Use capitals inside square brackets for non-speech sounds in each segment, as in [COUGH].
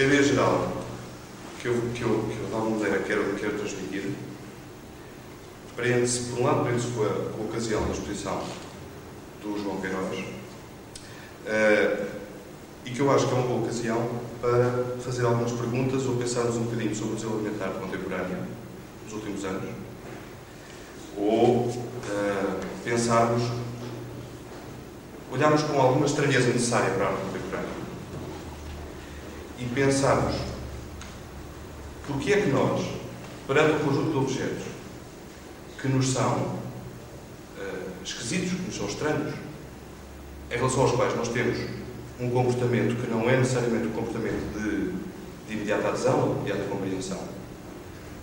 A ideia geral que eu, que eu, que eu de alguma maneira quero, quero transmitir prende-se, por um lado, prende-se com, com a, ocasião da exposição do João Queiroz uh, e que eu acho que é uma boa ocasião para fazer algumas perguntas ou pensarmos um bocadinho sobre o desenvolvimento da arte contemporânea nos últimos anos ou uh, pensarmos, olharmos com alguma estranheza necessária para a arte e pensarmos porque é que nós, perante um conjunto de objetos que nos são uh, esquisitos, que nos são estranhos, em relação aos quais nós temos um comportamento que não é necessariamente um comportamento de, de imediata adesão ou de imediata compreensão,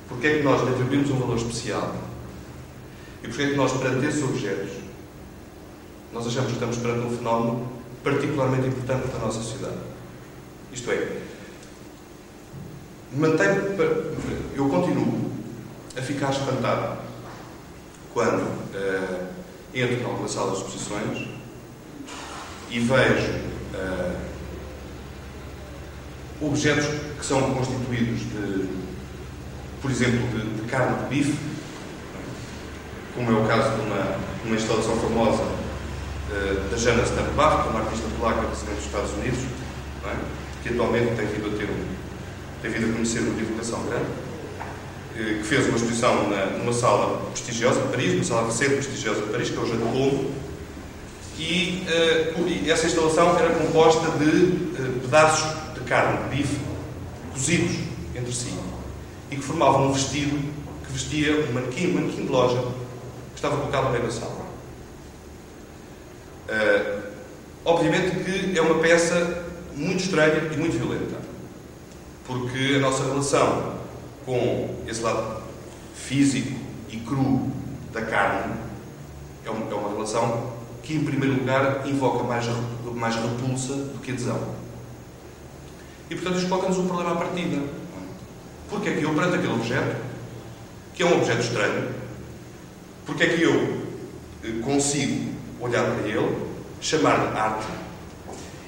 porque é que nós lhe atribuímos um valor especial e porque é que nós, perante esses objetos, nós achamos que estamos perante um fenómeno particularmente importante para a nossa sociedade. Isto é, mantenho, eu continuo a ficar espantado quando uh, entro em alguma sala de exposições e vejo uh, objetos que são constituídos de, por exemplo, de, de, carne de bife, como é o caso de uma, uma instalação famosa uh, da Jana Stampbach, que é uma artista polaca residente dos Estados Unidos, é? que atualmente tem vindo a ter um, tem vindo a conhecer uma divulgação grande, que fez uma exposição na, numa sala prestigiosa de Paris, uma sala recente prestigiosa de Paris, que é o Colombo, e uh, essa instalação era composta de uh, pedaços de carne, de bife, cozidos entre si, e que formavam um vestido que vestia um manequim, um manequim de loja, que estava colocado no meio da sala. Uh, obviamente que é uma peça muito estranha e muito violenta porque a nossa relação com esse lado físico e cru da carne é uma, é uma relação que, em primeiro lugar, invoca mais, mais repulsa do que adesão. E, portanto, isto coloca-nos um problema à partida. Porque é que eu, perante aquele objeto, que é um objeto estranho, porque é que eu eh, consigo olhar para ele, chamar-lhe arte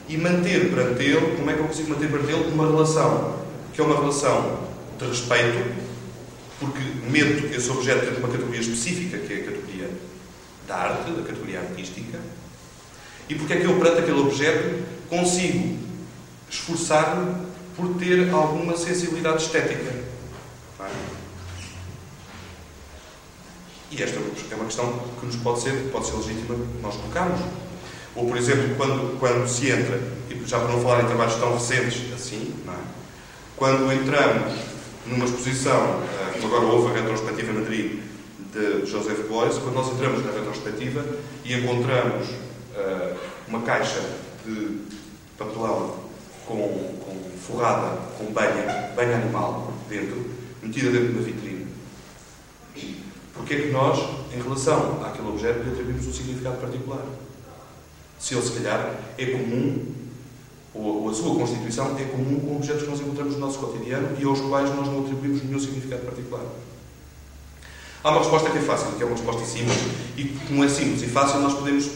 e manter perante ele, como é que eu consigo manter perante ele uma relação que é uma relação de respeito, porque meto esse objeto dentro de uma categoria específica, que é a categoria da arte, da categoria artística, e porque é que eu, perante aquele objeto, consigo esforçar-me por ter alguma sensibilidade estética. É? E esta é uma questão que nos pode ser, pode ser legítima nós colocarmos. Ou, por exemplo, quando, quando se entra, e já para não falar em trabalhos tão recentes assim, não é? Quando entramos numa exposição, eh, como agora houve a retrospectiva em Madrid de Joseph Beuys, quando nós entramos na retrospectiva e encontramos uh, uma caixa de papelão com, com forrada com banha, banha animal dentro, metida dentro de uma vitrine. Porquê é que nós, em relação àquele objeto, lhe atribuímos um significado particular? Se ele, se calhar, é comum ou, a sua constituição é comum com objetos que nós encontramos no nosso cotidiano e aos quais nós não atribuímos nenhum significado particular. Há uma resposta que é fácil, que é uma resposta simples, e como é simples e fácil, nós podemos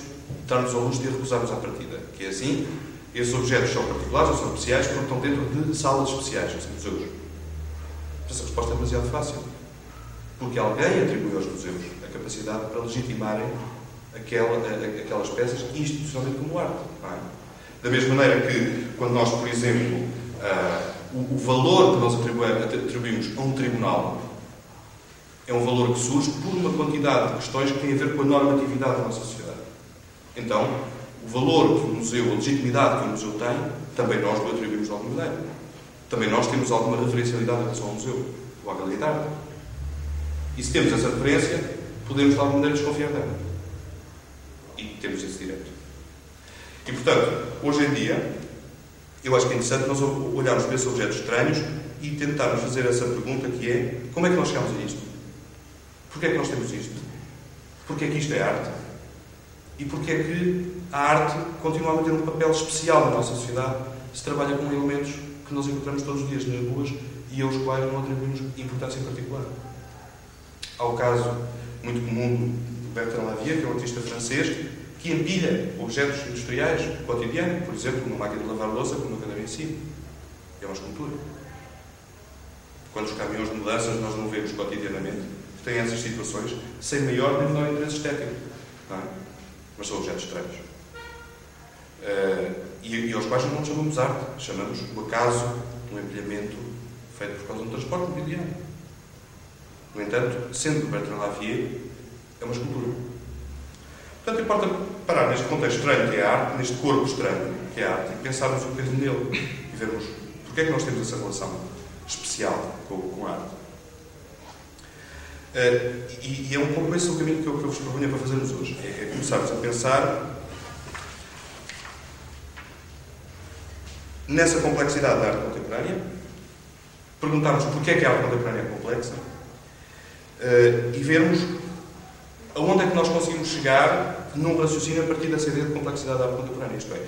dar-nos ao luxo de recusarmos à partida. Que é assim, esses objetos são particulares ou são especiais porque estão dentro de salas especiais, nos museus. Essa resposta é demasiado fácil. Porque alguém atribui aos museus a capacidade para legitimarem aquela, aquelas peças institucionalmente como arte. Da mesma maneira que, quando nós, por exemplo, uh, o, o, valor que nós atribuímos a um tribunal é um valor que surge por uma quantidade de questões que têm a ver com a normatividade da nossa sociedade. Então, o valor que o museu, a legitimidade que o museu tem, também nós o atribuímos de alguma maneira. Também nós temos alguma referencialidade em relação ao museu, ou à galeria de arte. E se temos essa referência, podemos de alguma maneira desconfiar dela. E temos esse direito. E, portanto, hoje em dia, eu acho que é interessante nós olharmos para esses objetos estranhos e tentarmos fazer essa pergunta que é como é que nós chegamos a isto? Porquê é que nós temos isto? Porquê é que isto é arte? E porquê é que a arte continua a ter um papel especial na nossa sociedade se trabalha com elementos que nós encontramos todos os dias nas ruas e aos quais não atribuímos importância em particular? Há o caso muito comum do Bertrand Lavier, que é um artista francês, que empilha objetos industriais cotidianos, por exemplo, uma máquina de lavar louça com uma cadeira em cima. é uma escultura. Quantos caminhões de mudanças nós não vemos cotidianamente que têm essas situações sem maior nem menor interesse estético? É? Mas são objetos estranhos. Uh, e, e, aos quais não chamamos arte, chamamos o acaso de um empilhamento feito por causa do transporte mobiliário. No entanto, sendo Bertrand Lavier, é uma escultura. Portanto, importa parar neste contexto estranho que é a arte, neste corpo estranho que é a arte, e pensarmos um bocadinho nele e vermos porque é que nós temos essa relação especial com, com a arte. Uh, e, e, é um pouco esse o caminho que eu, que eu vos proponho para fazermos hoje. É, é começarmos a pensar nessa complexidade da arte contemporânea, perguntarmos porquê é que a arte contemporânea é complexa uh, e vermos aonde é que nós conseguimos chegar num raciocínio a partir dessa ideia de complexidade da contemporânea. Isto é,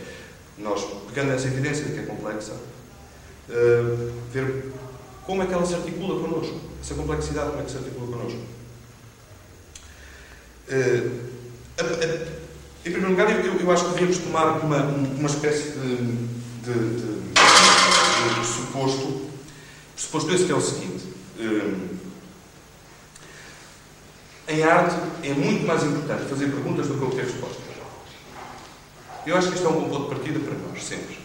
nós, pegando essa evidência de que é complexa, uh, ver como é que ela se articula connosco. Essa complexidade, como é que se articula connosco. Uh, a, a, em primeiro lugar, eu, eu, acho que devíamos tomar uma, uma espécie de, de, de, de pressuposto, esse que é o seguinte. Uh, em arte é muito mais importante fazer perguntas do que obter respostas. Eu acho que isto é um bom ponto de partida para nós, sempre.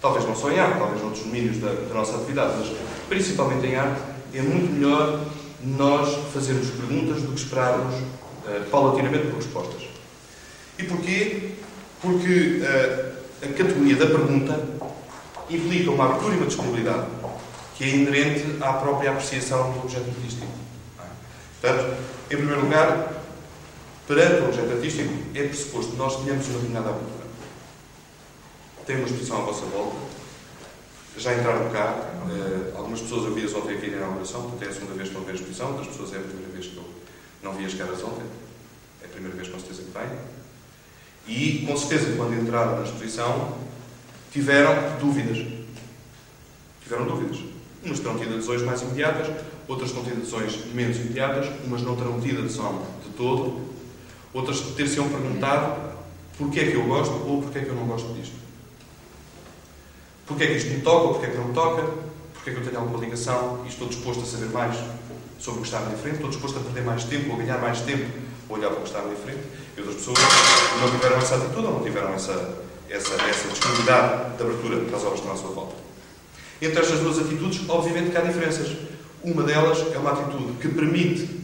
Talvez não só em arte, talvez noutros domínios da, da nossa atividade, mas principalmente em arte, é muito melhor nós fazermos perguntas do que esperarmos uh, paulatinamente por respostas. E porquê? Porque uh, a categoria da pergunta implica uma abertura e uma disponibilidade que é inerente à própria apreciação do objeto artístico. Portanto, em primeiro lugar, perante o objeto artístico, é pressuposto que nós tenhamos uma determinada abertura. Tem uma exposição à vossa volta, já entraram cá, uh, algumas pessoas eu vi-as ontem aqui na inauguração, portanto é a segunda vez que estão a ver a exposição, outras pessoas é a primeira vez que eu não vi as caras ontem, é a primeira vez com certeza que vêm. E, com certeza, quando entraram na exposição, tiveram dúvidas. Tiveram dúvidas. Umas terão tido adesões mais imediatas, outras tido adesões menos imediatas, umas não terão tido adesão de todo, outras ter-se-ão perguntado porquê é que eu gosto ou porquê é que eu não gosto disto. Porquê é que isto me toca ou porquê é que não me toca, porquê é que eu tenho alguma ligação e estou disposto a saber mais sobre o que está à minha frente, estou disposto a perder mais tempo ou ganhar mais tempo a olhar para o que está à minha frente. E outras pessoas não tiveram essa atitude ou não tiveram essa, essa, essa disponibilidade de abertura para as obras que estão à sua volta. Entre estas duas atitudes, obviamente que há diferenças. Uma delas é uma atitude que permite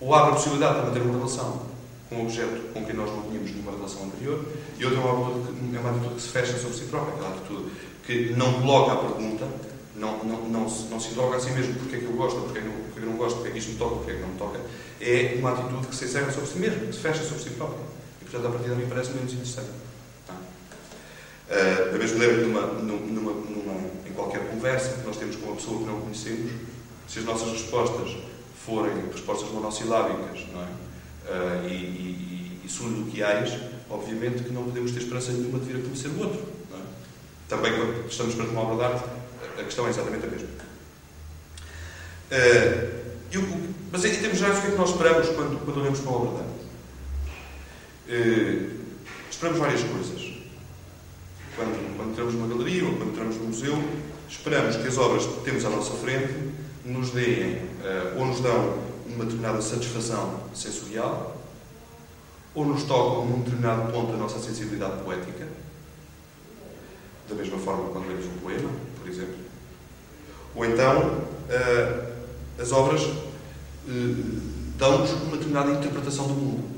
ou abre a possibilidade de manter uma relação com um objeto com quem nós não tínhamos nenhuma relação anterior, e outra é uma atitude, é uma atitude que se fecha sobre si própria, aquela atitude que não coloca a pergunta, não, não, não, se, não se interroga a si mesmo porque é que eu gosto, porque é que, é eu não gosto, porque é que isto me toca, porque é que não me toca. É uma atitude que se encerra sobre si mesmo, que se fecha sobre si própria. E, portanto, a partir daí parece menos interessante. Uh, da mesma maneira que numa, numa, numa, qualquer conversa que nós temos com uma pessoa que não conhecemos, se as nossas respostas forem respostas monossilábicas não é? Uh, e, e, e obviamente que não podemos ter esperança nenhuma de vir a conhecer o outro. É? Também quando estamos perante uma obra de arte, a questão é exatamente a mesma. Uh, mas em termos gerais, o que é que nós esperamos quando, quando olhamos para uma obra de arte? Uh, esperamos várias coisas. Quando, quando entramos numa galeria ou quando entramos num museu, esperamos que as obras que temos à nossa frente nos deem uh, ou nos dão uma determinada satisfação sensorial, ou nos tocam num determinado ponto da nossa sensibilidade poética, da mesma forma quando lemos um poema, por exemplo. Ou então, uh, as obras uh, dão-nos uma determinada interpretação do mundo.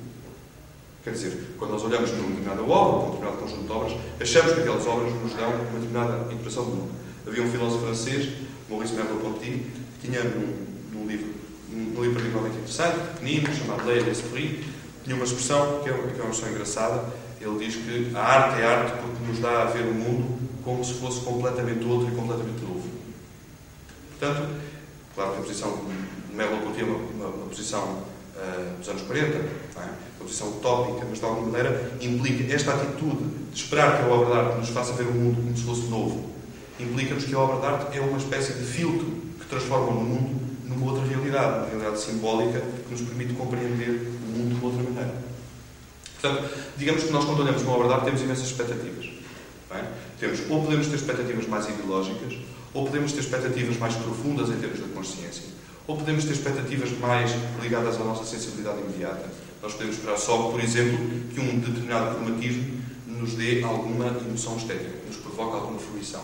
Quer dizer, quando nós olhamos para uma determinada obra, para um determinado conjunto de obras, achamos que aquelas obras nos dão uma determinada interpretação do mundo. Havia um filósofo francês, Maurice Merleau-Ponty, que tinha num, num, livro, num livro particularmente interessante, pequenino, chamado Leia d'Esprit, tinha uma expressão que é, que é uma expressão engraçada. Ele diz que a arte é arte porque nos dá a ver o mundo como se fosse completamente outro e completamente novo. Portanto, claro que a posição de Merleau-Ponty é uma, uma, uma posição uh, dos anos 40, é? uma posição utópica, mas de alguma maneira implica esta atitude de esperar que a obra de arte nos faça ver o mundo como se fosse novo. Implica-nos que a obra de arte é uma espécie de filtro que transforma o mundo numa outra realidade, uma realidade simbólica que nos permite compreender o mundo de outra maneira. Portanto, digamos que nós, quando olhamos uma obra de arte, temos imensas expectativas. É? Temos, ou podemos ter expectativas mais ideológicas, ou podemos ter expectativas mais profundas em termos da consciência, ou podemos ter expectativas mais ligadas à nossa sensibilidade imediata. Nós podemos esperar só, por exemplo, que um determinado cromatismo nos dê alguma emoção estética, nos provoque alguma fruição.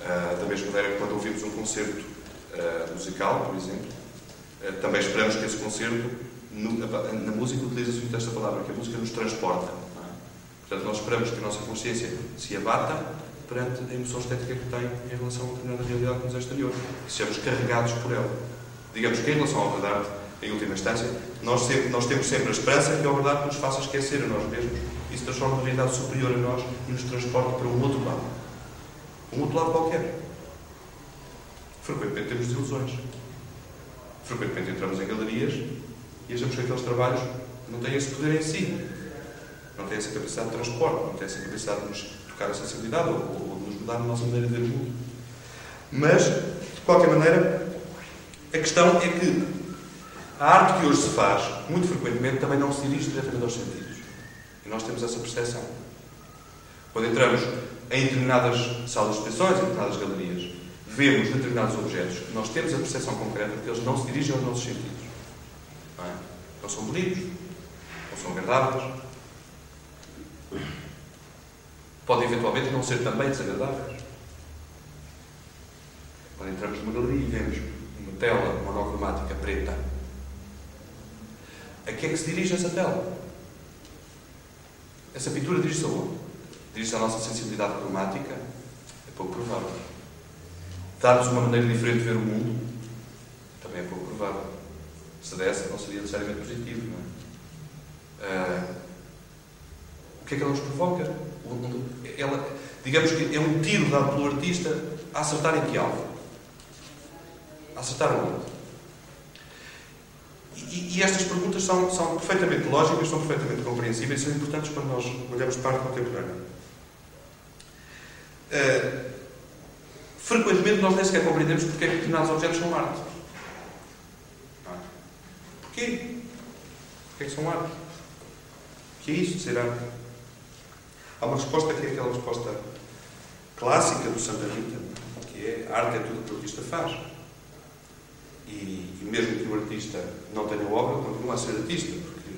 Uh, da mesma maneira que quando ouvimos um concerto uh, musical, por exemplo, uh, também esperamos que esse concerto, na música utiliza-se muito esta palavra, que a música nos transporta. É? Portanto, nós esperamos que a nossa consciência se abata perante a emoção estética que tem em relação a uma determinada realidade que nos é exterior. E carregados por ela. Digamos que em relação à obra de arte, em última instância, nós, sempre, nós temos sempre a esperança que a obra de arte nos faça esquecer a nós mesmos e se transforma numa realidade superior a nós e nos transporta para um outro lado. Um outro lado qualquer. Frequentemente temos desilusões. Frequentemente entramos em galerias e achamos que aqueles trabalhos não têm esse poder em si. Não têm essa capacidade de transporte, não têm essa capacidade de nos tocar a sensibilidade ou, ou nos mudar a nossa maneira de ver o mundo. Mas, de qualquer maneira, a questão é que a arte que hoje se faz, muito frequentemente, também não se dirige diretamente aos sentidos. E nós temos essa percepção. Quando entramos em determinadas salas de exposições, em determinadas galerias, vemos determinados objetos, nós temos a percepção concreta de que eles não se dirigem aos nossos sentidos. Não, é? não são bonitos, não são agradáveis, podem eventualmente não ser também desagradáveis. Quando entramos numa galeria e vemos uma tela monocromática preta, a que é que se dirige essa tela? Essa pintura dirige-se aonde? Dirige-se à nossa sensibilidade cromática? É pouco provável. Dar-nos uma maneira diferente de ver o mundo? Também é pouco provável. Se desse, não seria necessariamente positivo, não é? Uh, o que é que ela nos provoca? Ela, digamos que é um tiro dado pelo artista a acertar em que alvo? A acertar onde? E, e, estas perguntas são, são perfeitamente lógicas, são perfeitamente compreensíveis e são importantes para nós olharmos para a arte contemporânea. Uh, frequentemente nós nem sequer compreendemos porque é que determinados objetos são arte. Ah. Porquê? Porquê é que são arte? O que é isso de ser arte? Há uma resposta que é aquela resposta clássica do Santa Rita, que é a arte é tudo o que o artista faz. E, e, mesmo que o artista não tenha obra, continua a ser artista, porque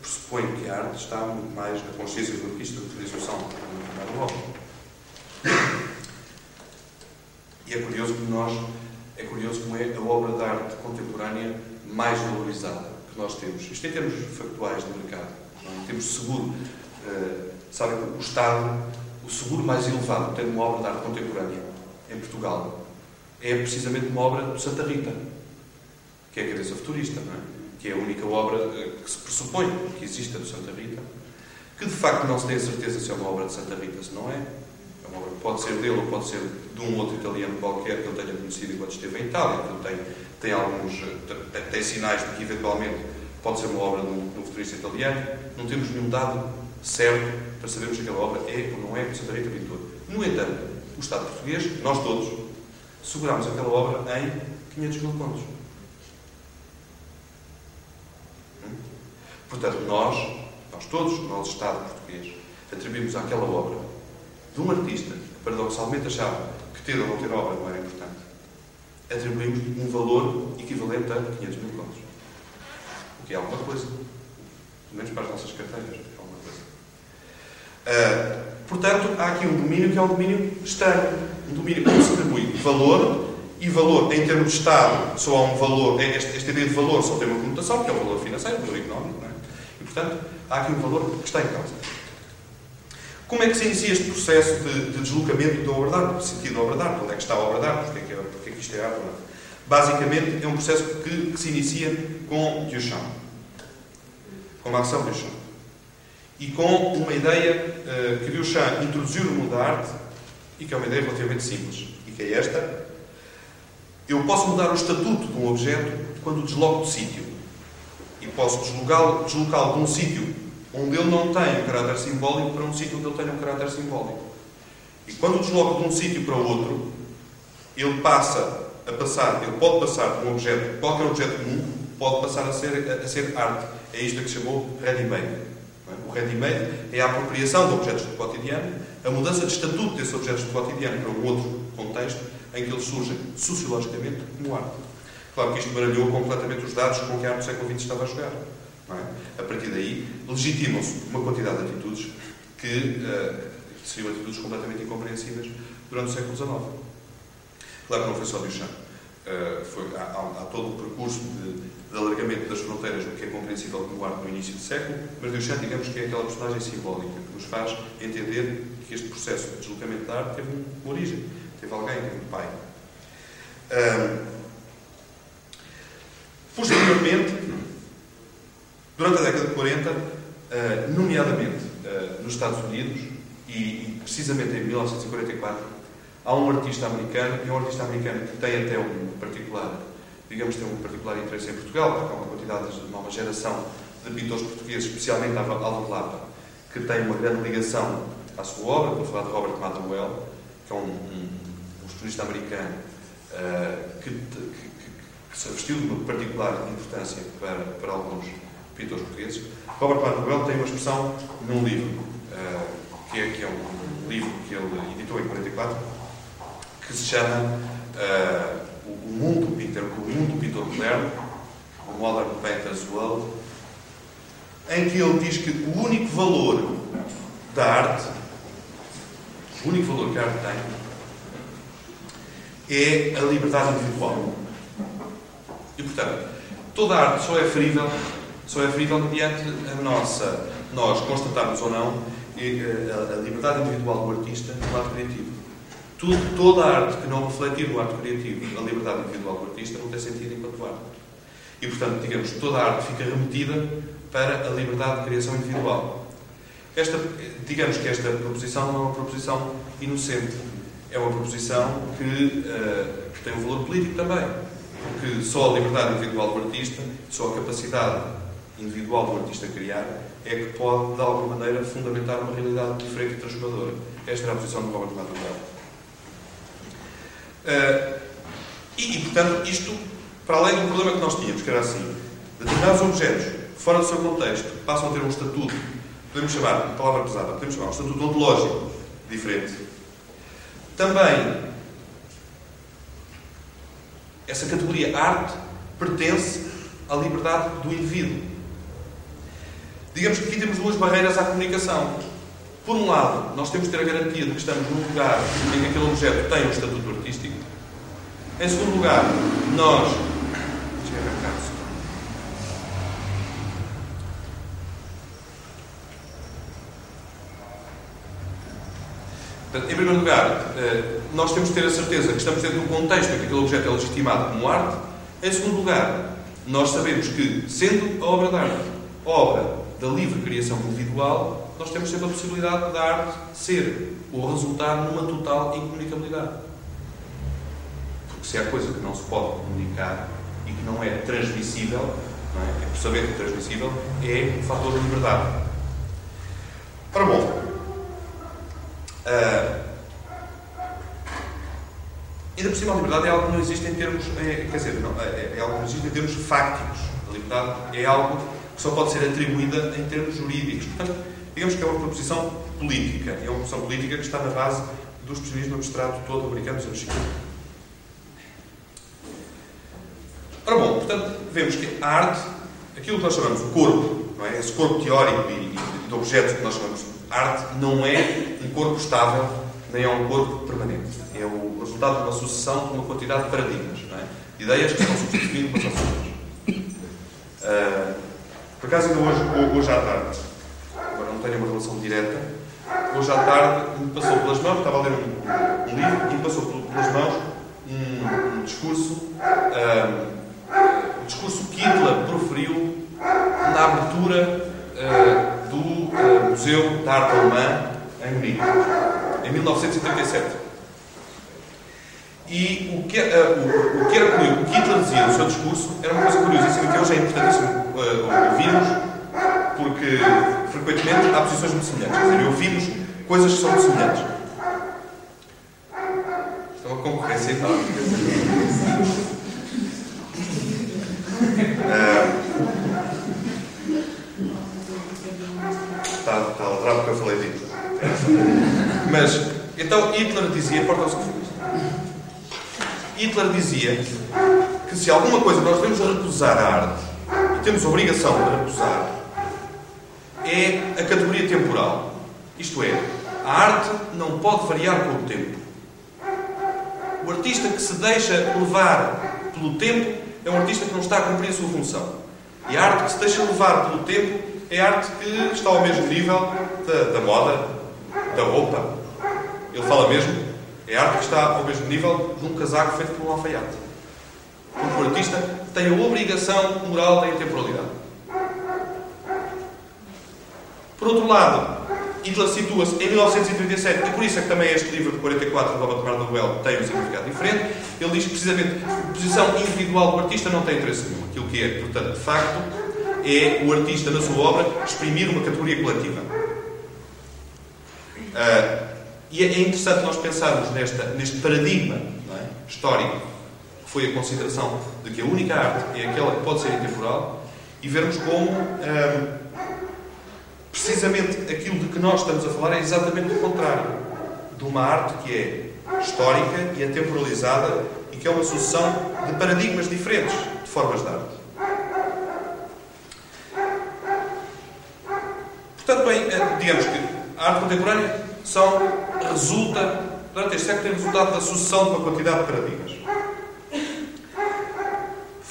pressupõe que a arte está muito mais na consciência do artista do que na execução da obra. E é curioso que nós, é curioso como é a obra de arte contemporânea mais valorizada que nós temos. Isto em termos factuais do mercado. Em termos de seguro, uh, Sabe que o Estado, o seguro mais elevado tem uma obra de arte contemporânea em Portugal é precisamente uma obra do Santa Rita, que é a cabeça futurista, não é? que é a única obra eh, que se pressupõe que exista do Santa Rita, que de facto não se tem a certeza se é uma obra de Santa Rita, se não é. É uma obra que pode ser dele ou pode ser de um outro italiano qualquer que ele tenha conhecido enquanto esteve em Itália, que tem, tem alguns eh, tem sinais de que eventualmente pode ser uma obra de um, de um futurista italiano. Não temos nenhum dado certo para sabermos se aquela obra é ou não é Rita Pintor. No entanto, o Estado português, nós todos, seguramos aquela obra em 500 mil contos. Hum? Portanto, nós, nós todos, nós, Estado português, atribuímos àquela obra de um artista que paradoxalmente achava que ter ou não ter obra não era importante, atribuímos um valor equivalente a 500 mil contos. O que é alguma coisa. Pelo menos para as nossas carteiras. Uh, portanto, há aqui um domínio que é um domínio estranho. Um domínio que se atribui valor, e valor em termos de Estado só há um valor, esta, esta ideia de valor só tem uma conotação, que é o valor financeiro, o valor económico, é? e portanto há aqui um valor que está em causa. Como é que se inicia este processo de, de deslocamento da obra de arte, do sentido da obra de arte? Onde é que está a obra de arte? Porquê é que, é, porquê é que isto é arte? Basicamente, é um processo que, que se inicia com Duchamp, com Marcel Duchamp e com uma ideia uh, que Duchamp introduziu no mundo da arte e que é uma ideia relativamente simples, e que é esta. Eu posso mudar o estatuto de um objeto quando o desloco de sítio. E posso deslocá-lo deslocá de um sítio onde ele não tem um caráter simbólico para um sítio onde ele tem um caráter simbólico. E quando o desloco de um sítio para outro, ele passa a passar, ele pode passar de um objeto, qualquer objeto comum, pode passar a ser, a, ser arte. É isto que chamou ready-made. É? O ready-made é a apropriação de objetos do cotidiano, a mudança de estatuto desses objetos do cotidiano para um outro contexto em que eles surgem sociologicamente como arte. Claro que isto baralhou completamente os dados com que a arte do século XX estava a jogar. É? A partir daí, legitimam-se uma quantidade de atitudes que uh, seriam atitudes completamente incompreensíveis durante o século XIX. Claro que não foi só Duchamp. Uh, foi, há, há, todo o percurso de, de, alargamento das fronteiras do que é compreensível como arte no início do século, mas Duchamp, digamos que é aquela personagem simbólica que nos faz entender que este processo de deslocamento da arte teve uma origem, teve alguém, teve um pai. Uh, posteriormente, durante a década de 40, uh, nomeadamente uh, nos Estados Unidos, e, e, precisamente em 1944, há um artista americano, e é um artista americano que tem até um particular, digamos, tem um particular interesse em Portugal, porque há uma quantidade de nova geração de pintores portugueses, especialmente Aldo Lapa, que tem uma grande ligação à sua obra, a falar de Robert Motherwell, que é um, um, um historista americano uh, que, que, que, se vestiu de uma particular importância para, para alguns pintores portugueses. Robert Motherwell tem uma expressão num livro, uh, que, é, que é um livro que ele editou em 44, que se chama uh, o, mundo pintor, o mundo pintor moderno, o Modern Painter's World, em que ele diz que o único valor da arte, o único valor que a arte tem, é a liberdade individual. E, portanto, toda a arte só é ferível, só é ferível mediante a nossa, nós constatarmos ou não eh, a, liberdade individual do artista no ato criativo. Tudo, toda a arte que não refletir no ato criativo a liberdade individual do artista não tem sentido enquanto arte. E, portanto, digamos, toda a arte fica remetida para a liberdade de criação individual. Esta, digamos que esta proposição não é uma proposição inocente. É uma proposição que, uh, que tem um valor político também. Porque só a liberdade individual do artista, só a capacidade individual do artista criar, é que pode, de alguma maneira, fundamentar uma realidade diferente e transformadora. Esta era a posição de Robert Madrigal. Uh, e, e, portanto, isto, para além do problema que nós tínhamos, que era assim, determinados objetos, fora do seu contexto, passam a ter um estatuto, podemos chamar, palavra pesada, podemos chamar um estatuto ontológico diferente. Também, essa categoria arte pertence à liberdade do indivíduo. Digamos que aqui temos duas barreiras à comunicação. Por um lado, nós temos que ter a garantia de que estamos num lugar em que aquele objeto tem um estatuto artístico. Em segundo lugar, nós. em primeiro lugar, eh, nós temos que ter a certeza que estamos dentro de um contexto em que aquele objeto é legitimado como arte. Em segundo lugar, nós sabemos que, sendo a obra de arte obra da livre criação individual, nós temos sempre a possibilidade da arte ser ou resultar numa total incomunicabilidade. Porque se há coisa que não se pode comunicar e que não é transmissível, não é? é por saber que é transmissível, é o fator da liberdade. Ora bom, uh, ainda por cima a liberdade é algo que não existe em termos, é, quer dizer, não, é, é algo que não existe em termos fácticos. A liberdade é algo que só pode ser atribuída em termos jurídicos. Portanto, digamos que é uma proposição política. É uma proposição política que está na base do expressionismo abstrato todo americano dos anos 50. Ora bom, portanto, vemos que a arte, aquilo que nós chamamos de corpo, não é? esse corpo teórico e, e de objetos que nós chamamos arte, não é um corpo estável, nem é um corpo permanente. É o resultado de uma sucessão de uma quantidade de paradigmas, não é? ideias que estão substituindo umas às outras. Uh, por acaso, ainda hoje, hoje à tarde, não tenho uma relação direta, hoje à tarde me passou pelas mãos, estava a ler um, livro, e me passou pelas mãos um, um discurso, um, um, discurso que Hitler proferiu na abertura uh, do uh, Museu da Arte Alemã em Munique, em 1937. E o que, uh, o, o que era o que Hitler dizia no seu discurso era uma coisa curiosíssima que hoje é importantíssimo uh, ouvirmos, porque frequentemente há posições muito semelhantes. Quer dizer, ouvimos coisas que são muito semelhantes. Isto é uma concorrência e tal. Uh, Mas, então Hitler dizia, porta-se Hitler dizia que se alguma coisa nós devemos recusar a arte, e temos a obrigação de recusar, é a categoria temporal. Isto é, a arte não pode variar com o tempo. O artista que se deixa levar pelo tempo é um artista que não está a cumprir a sua função. E a arte que se deixa levar pelo tempo é arte que está ao mesmo nível da, da moda, da roupa. Ele fala mesmo, é arte que está ao mesmo nível de um casaco feito por um alfaiate. Porque o artista tem a obrigação moral da intemporalidade. Por outro lado, Hitler situa-se em 1937, e por isso é que também este livro de 44 de Robert Marnowell tem um significado diferente. Ele diz que, precisamente, a posição individual do artista não tem interesse nenhum. Aquilo que é, portanto, de facto, é o artista, na sua obra, exprimir uma categoria coletiva. Uh, e é interessante nós pensarmos nesta, neste paradigma é? histórico, que foi a consideração de que a única arte é aquela que pode ser intemporal, e vermos como. Uh, precisamente aquilo de que nós estamos a falar é exatamente o contrário. De uma arte que é histórica e é temporalizada e que é uma sucessão de paradigmas diferentes de formas de arte. Portanto, bem, eh, digamos que a arte contemporânea resulta, durante este século, tem resultado da sucessão de uma quantidade de paradigmas.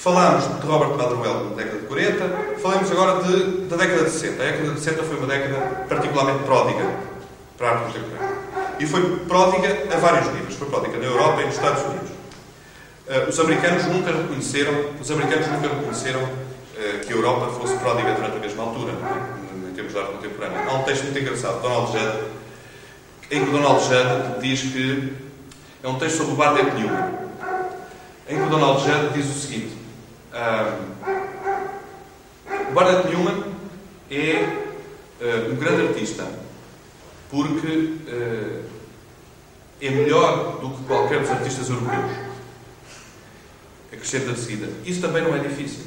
Falámos de Robert Motherwell na década de 40, falamos agora de, da década de 60. A década de 60 foi uma década particularmente pródiga para a arte contemporânea. E foi pródiga a vários níveis. Foi pródiga na Europa e nos Estados Unidos. Uh, os americanos nunca reconheceram, os americanos nunca reconheceram uh, que a Europa fosse pródiga durante a mesma altura, é? em termos de arte contemporânea. Há um texto muito engraçado de Donald Judd, em que Donald Judd diz que é um texto sobre o Bardet Newman, em que Donald Judd diz o seguinte: o Barnett Newman é uh, um grande artista porque uh, é melhor do que qualquer dos artistas europeus. Acrescenta de seguida. Isso também não é difícil.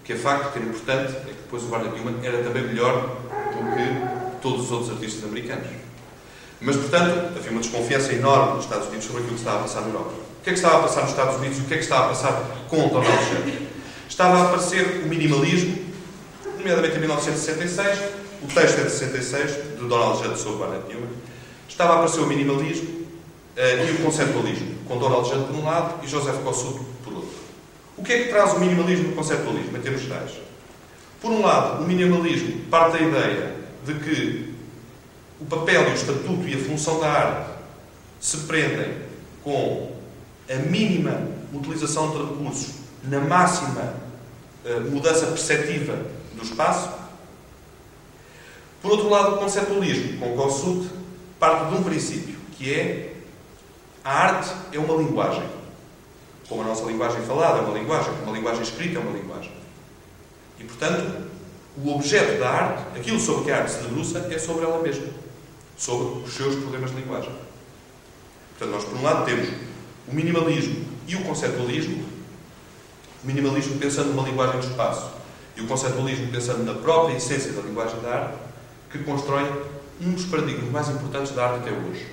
O que é facto, que é importante, é que depois o Barnett Newman era também melhor do que todos os outros artistas americanos. Mas, portanto, havia uma desconfiança enorme nos Estados Unidos sobre aquilo que estava a passar na Europa. Que é que estava a passar nos Estados Unidos e o que é que estava a passar com Donald Trump? Estava a aparecer o minimalismo, nomeadamente em 1966, o texto é de 66, do Donald Judd sobre Barnett Newman. Estava a aparecer o minimalismo uh, e o conceptualismo, com Donald Judd por um lado e Joseph Kossut por outro. O que é que traz o minimalismo e o conceptualismo, em termos gerais? Por um lado, o minimalismo parte da ideia de que o papel e o estatuto e a função da arte se prendem com a mínima utilização de recursos na máxima uh, mudança perceptiva do espaço. Por outro lado, o conceptualismo, com Kossuth, parte de um princípio, que é a arte é uma linguagem. Como a nossa linguagem falada é uma linguagem, como a linguagem escrita é uma linguagem. E, portanto, o objeto da arte, aquilo sobre que a arte se debruça, é sobre ela mesma. Sobre os seus problemas de linguagem. Portanto, nós, por um lado, temos o minimalismo e o conceptualismo, o minimalismo pensando numa linguagem de espaço e o conceptualismo pensando na própria essência da linguagem da arte, que constroem um dos paradigmas mais importantes da arte até hoje.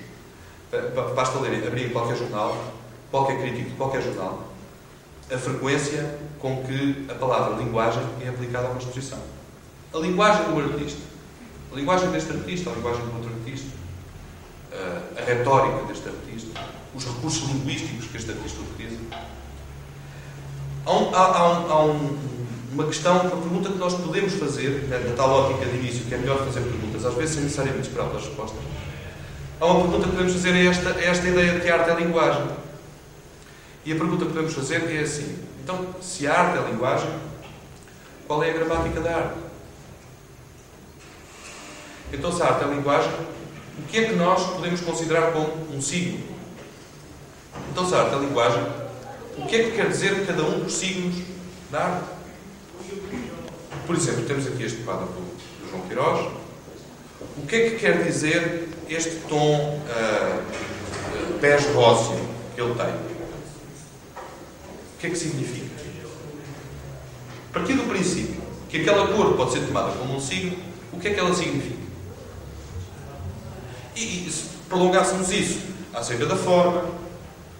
Basta ler, abrir qualquer jornal, qualquer crítico de qualquer jornal, a frequência com que a palavra linguagem é aplicada a uma exposição. A linguagem do artista, a linguagem deste artista, a linguagem do outro artista, a retórica deste artista, os recursos linguísticos que este artista utiliza. Há, um, há, há, um, um, uma questão, uma pergunta que nós podemos fazer, né, na tal ótica de início, que é melhor fazer perguntas, às vezes sem necessariamente esperar pelas respostas. Há uma pergunta que podemos fazer é esta, é esta ideia de que a arte é a linguagem. E a pergunta que podemos fazer é assim: então, se a arte é a linguagem, qual é a gramática da arte? Então, se a arte é a linguagem, o que é que nós podemos considerar como um signo? Então, se a arte é linguagem, o que é que quer dizer cada um dos signos da arte? Por exemplo, temos aqui este quadro do, do João Queiroz. O que é que quer dizer este tom uh, bege róseo que ele tem? O que é que significa? A partir do princípio que aquela cor pode ser tomada como um signo, o que é que ela significa? E, e se prolongássemos isso acerca da forma,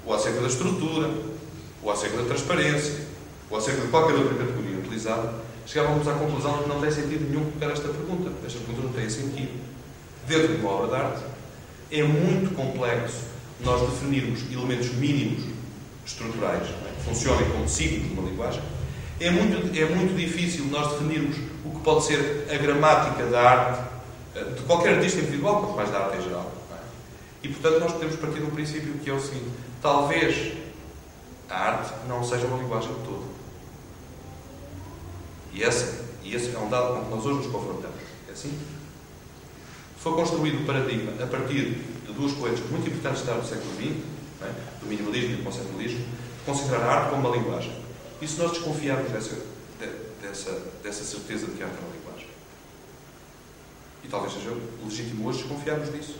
ou acerca da estrutura, ou acerca da transparência, ou acerca de qualquer outra categoria utilizada, chegávamos à conclusão de que não tem sentido nenhum colocar esta pergunta. Esta pergunta não tem sentido. Dentro de uma obra de arte, é muito complexo nós definirmos elementos mínimos estruturais é? que funcionem como signos de uma linguagem. É muito, é muito difícil nós definirmos o que pode ser a gramática da arte, eh, de qualquer artista individual, quanto mais da arte em geral. É? E, portanto, nós podemos partir de um princípio que é o seguinte: talvez a arte não seja uma linguagem de todo. E esse, e esse é um dado com que nós hoje nos confrontamos. É assim? Foi construído o paradigma a partir de duas correntes muito importantes do século XX, é? do minimalismo e do conceptualismo, de considerar a arte como uma linguagem. E se nós desconfiarmos dessa, dessa, dessa certeza de que a arte é uma linguagem? E talvez seja legítimo hoje desconfiarmos disso.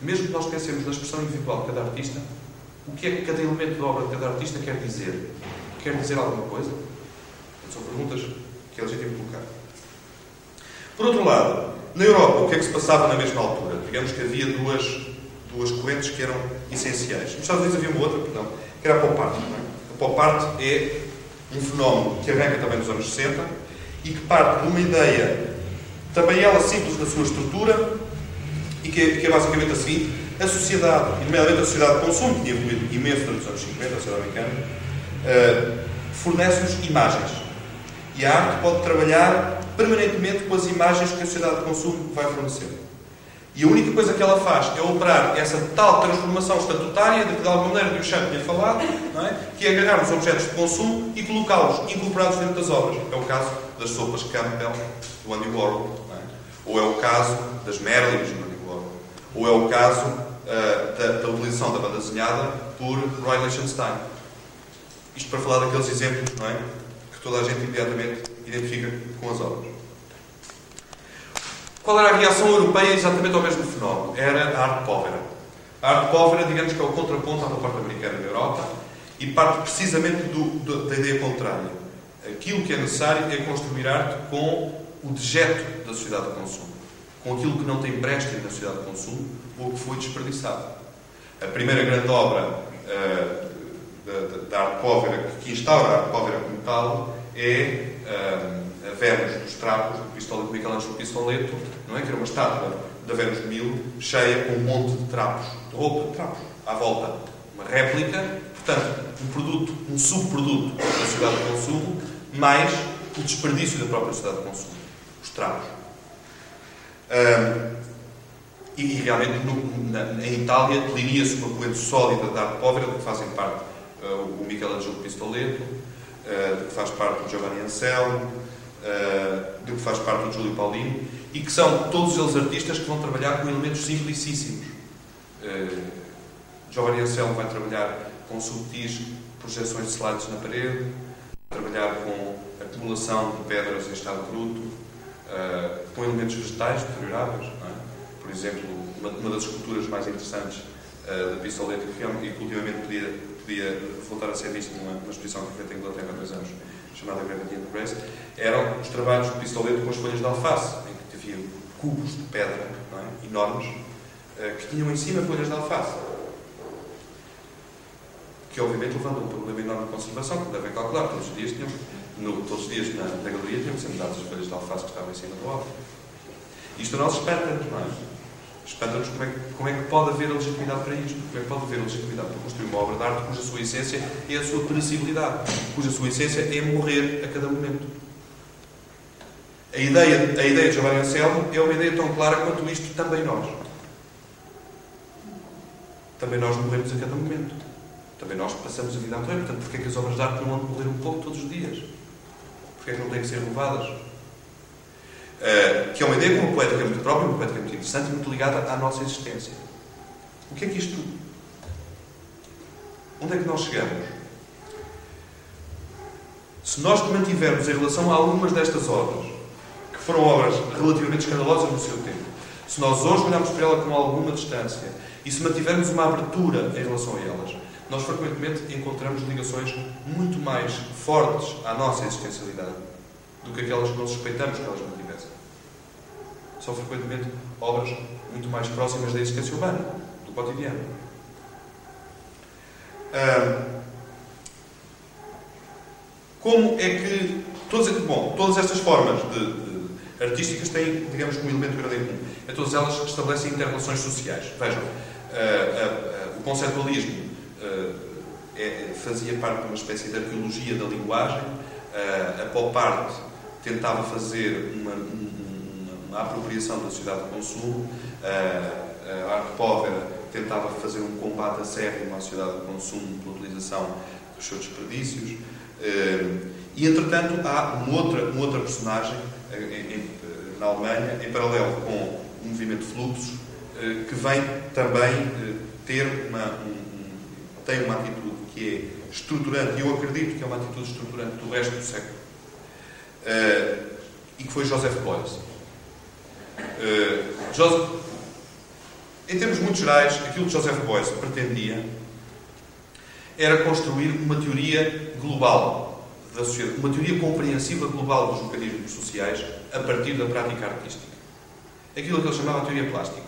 Mesmo que nós pensemos na expressão individual de cada artista, o que é que cada elemento da obra de cada artista quer dizer? Quer dizer alguma coisa? São perguntas que é legítimo colocar. Por outro lado, na Europa, o que é que se passava na mesma altura? Digamos que havia duas, duas correntes que eram essenciais. Nos Estados Unidos havia uma outra, perdão, que era a pop art. É? A pop art é um fenómeno que arranca também nos anos 60 e que parte de uma ideia, também ela simples na sua estrutura, e que é, que é basicamente a seguinte: a sociedade, nomeadamente a sociedade de consumo, que tinha evoluído imenso durante os anos 50, a sociedade americana, uh, fornece-nos imagens. E a arte pode trabalhar permanentemente com as imagens que a sociedade de consumo vai fornecer. E a única coisa que ela faz é operar essa tal transformação estatutária, de que de alguma maneira o Chant tinha falado, é? que é agarrar os objetos de consumo e colocá-los incorporados dentro das obras. É o caso das sopas Campbell do Andy Warhol, é? ou é o caso das Merlins ou é o caso uh, da, da, utilização da banda desenhada por Roy Lichtenstein. Isto para falar daqueles exemplos, não é? que toda a gente imediatamente identifica com as obras. Qual era a reação europeia exatamente ao mesmo fenómeno? Era a arte povera. A arte povera, digamos que é o contraponto à parte americana da Europa e parte precisamente do, do, da ideia contrária. Aquilo que é necessário é construir arte com o dejeto da sociedade de consumo, com aquilo que não tem brecha na sociedade de consumo ou que foi desperdiçado. A primeira grande obra uh, da, da, que instaura a arte como tal, é um, a Vênus dos Trapos, do Pistoleto, Michelangelo Pistoleto, não é? que era uma estátua da Vênus de Milo, cheia com um monte de trapos, de roupa de trapos, à volta. Uma réplica, portanto, um produto, um subproduto da sociedade de consumo, mais o desperdício da própria sociedade de consumo, os trapos. Um, e, realmente, no, na, em Itália, delineia-se uma corrente sólida da arte pobre, de que fazem parte uh, o Michelangelo Pistoleto, uh, de que faz parte o Giovanni Anselmo, uh, de que faz parte o Júlio Paulino, e que são todos eles artistas que vão trabalhar com elementos simplicíssimos. Uh, Giovanni Anselmo vai trabalhar com subtis projeções de slides na parede, vai trabalhar com acumulação de pedras em estado bruto, uh, com elementos vegetais deterioráveis. É? Por exemplo, uma, uma, das esculturas mais interessantes uh, da Pistoleto, que, que ultimamente podia, podia voltar a ser vista numa, numa exposição que foi feita em Inglaterra há dois anos, chamada Gravity Grace, eram os trabalhos de Pistoleto com as folhas de alface, em que havia cubos de pedra é? enormes uh, que tinham em cima folhas de alface. Que obviamente levantam um problema enorme de conservação, que devem calcular. Todos os dias, tinham, no, todos os dias na, na galeria tinham sempre dadas as folhas de alface que estavam em cima do alvo. Isto a nós espanta-nos, não é? Espanta-nos como, é como é que pode haver a legitimidade para isto, como é que pode haver a legitimidade para construir uma obra de arte cuja sua essência é a sua perecibilidade, cuja sua essência é morrer a cada momento. A ideia, a ideia de Giovanni Anselmo é uma ideia tão clara quanto isto também nós. Também nós morremos a cada momento. Também nós passamos a vida a morrer. Portanto, porquê é que as obras de arte não vão morrer um pouco todos os dias? Porquê é que não têm que ser renovadas? Uh, que é uma ideia uma poética muito própria, uma poética muito interessante e muito ligada à nossa existência. O que é que isto. Onde é que nós chegamos? Se nós mantivermos em relação a algumas destas obras, que foram obras relativamente escandalosas no seu tempo, se nós hoje olharmos para ela com alguma distância e se mantivermos uma abertura em relação a elas, nós frequentemente encontramos ligações muito mais fortes à nossa existencialidade do que aquelas que nós suspeitamos que elas mantivessem. São frequentemente obras muito mais próximas da existência humana, do cotidiano. Como é que todas, bom, todas estas formas de, de, artísticas têm, digamos, um elemento grande em comum? É todas elas estabelecem interrelações sociais. Vejam, uh, uh, uh, o conceptualismo é, fazia parte de uma espécie de arqueologia da linguagem, a pop art tentava fazer uma, uma, uma, apropriação da sociedade de consumo, a arte pobre tentava fazer um combate a sério à sociedade de consumo pela utilização dos seus desperdícios. E, entretanto, há uma outra, uma outra personagem na Alemanha, em paralelo com o movimento Fluxos, que vem também ter uma, um, tem uma atitude que é estruturante, e eu acredito que é uma atitude estruturante do resto do século, e que foi Joseph Beuys. Joseph, em termos muito gerais, aquilo que Joseph Beuys pretendia era construir uma teoria global da sociedade, uma teoria compreensiva global dos mecanismos sociais a partir da prática artística. Aquilo que ele chamava a teoria plástica.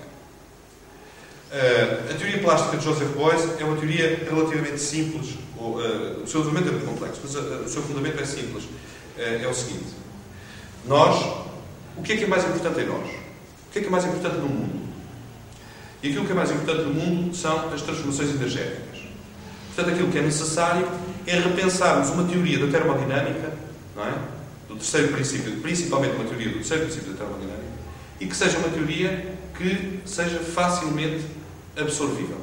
Uh, a teoria plástica de Joseph Beuys é uma teoria relativamente simples. Ou, uh, o seu fundamento é muito complexo, mas uh, o seu fundamento é simples. é o seguinte: nós, o que é que é mais importante em nós? O que é que é mais importante no mundo? E aquilo que é mais importante no mundo são as transformações energéticas. Portanto, aquilo que é necessário é repensarmos uma teoria da termodinâmica, não é? do terceiro princípio, principalmente uma teoria do terceiro princípio da termodinâmica, e que seja uma teoria que seja facilmente absorvível.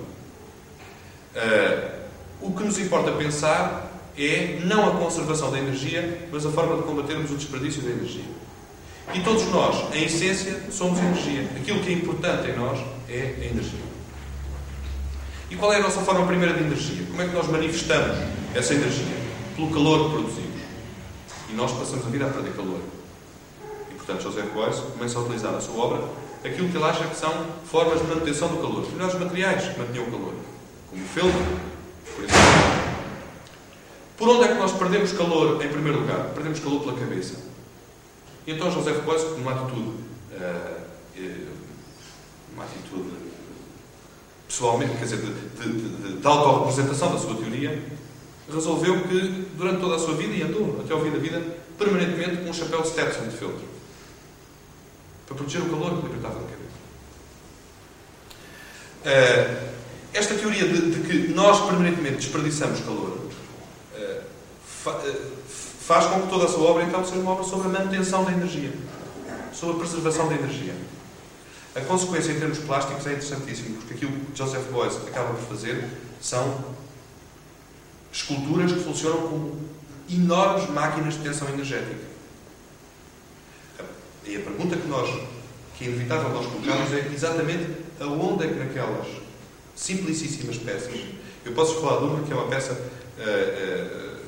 Uh, o que nos importa pensar é não a conservação da energia, mas a forma de combatermos o desperdício da energia. E todos nós, em essência, somos energia. Aquilo que é importante em nós é a energia. E qual é a nossa forma primeira de energia? Como é que nós manifestamos essa energia? Pelo calor que produzimos. E nós passamos a vida a perder calor. E, portanto, José Coelho começa a utilizar na sua obra aquilo que ele acha que são formas de manutenção do calor. Os melhores materiais que mantinham o calor. Como o feltro, por exemplo. Por onde é que nós perdemos calor, em primeiro lugar? Perdemos calor pela cabeça. E então José Coelho, numa atitude, uh, uma atitude pessoalmente, quer dizer, de, de, de, de autorrepresentação da sua teoria, resolveu que, durante toda a sua vida, e andou até ao fim da vida, permanentemente com um chapéu Stetson de feltro. Para proteger o calor que apertava na cabeça. Uh, esta teoria de, de, que nós permanentemente desperdiçamos calor uh, fa, uh, faz com que toda a sua obra, então, seja uma obra sobre a manutenção da energia. Sobre a preservação da energia. A consequência em termos plásticos é interessantíssima, porque aquilo que Joseph Beuys acaba por fazer são esculturas que funcionam como enormes máquinas de tensão energética. E a pergunta que nós, que é inevitável nós colocarmos é exatamente aonde é que naquelas simplicíssimas peças, eu posso falar de uma que é uma peça, uh, uh,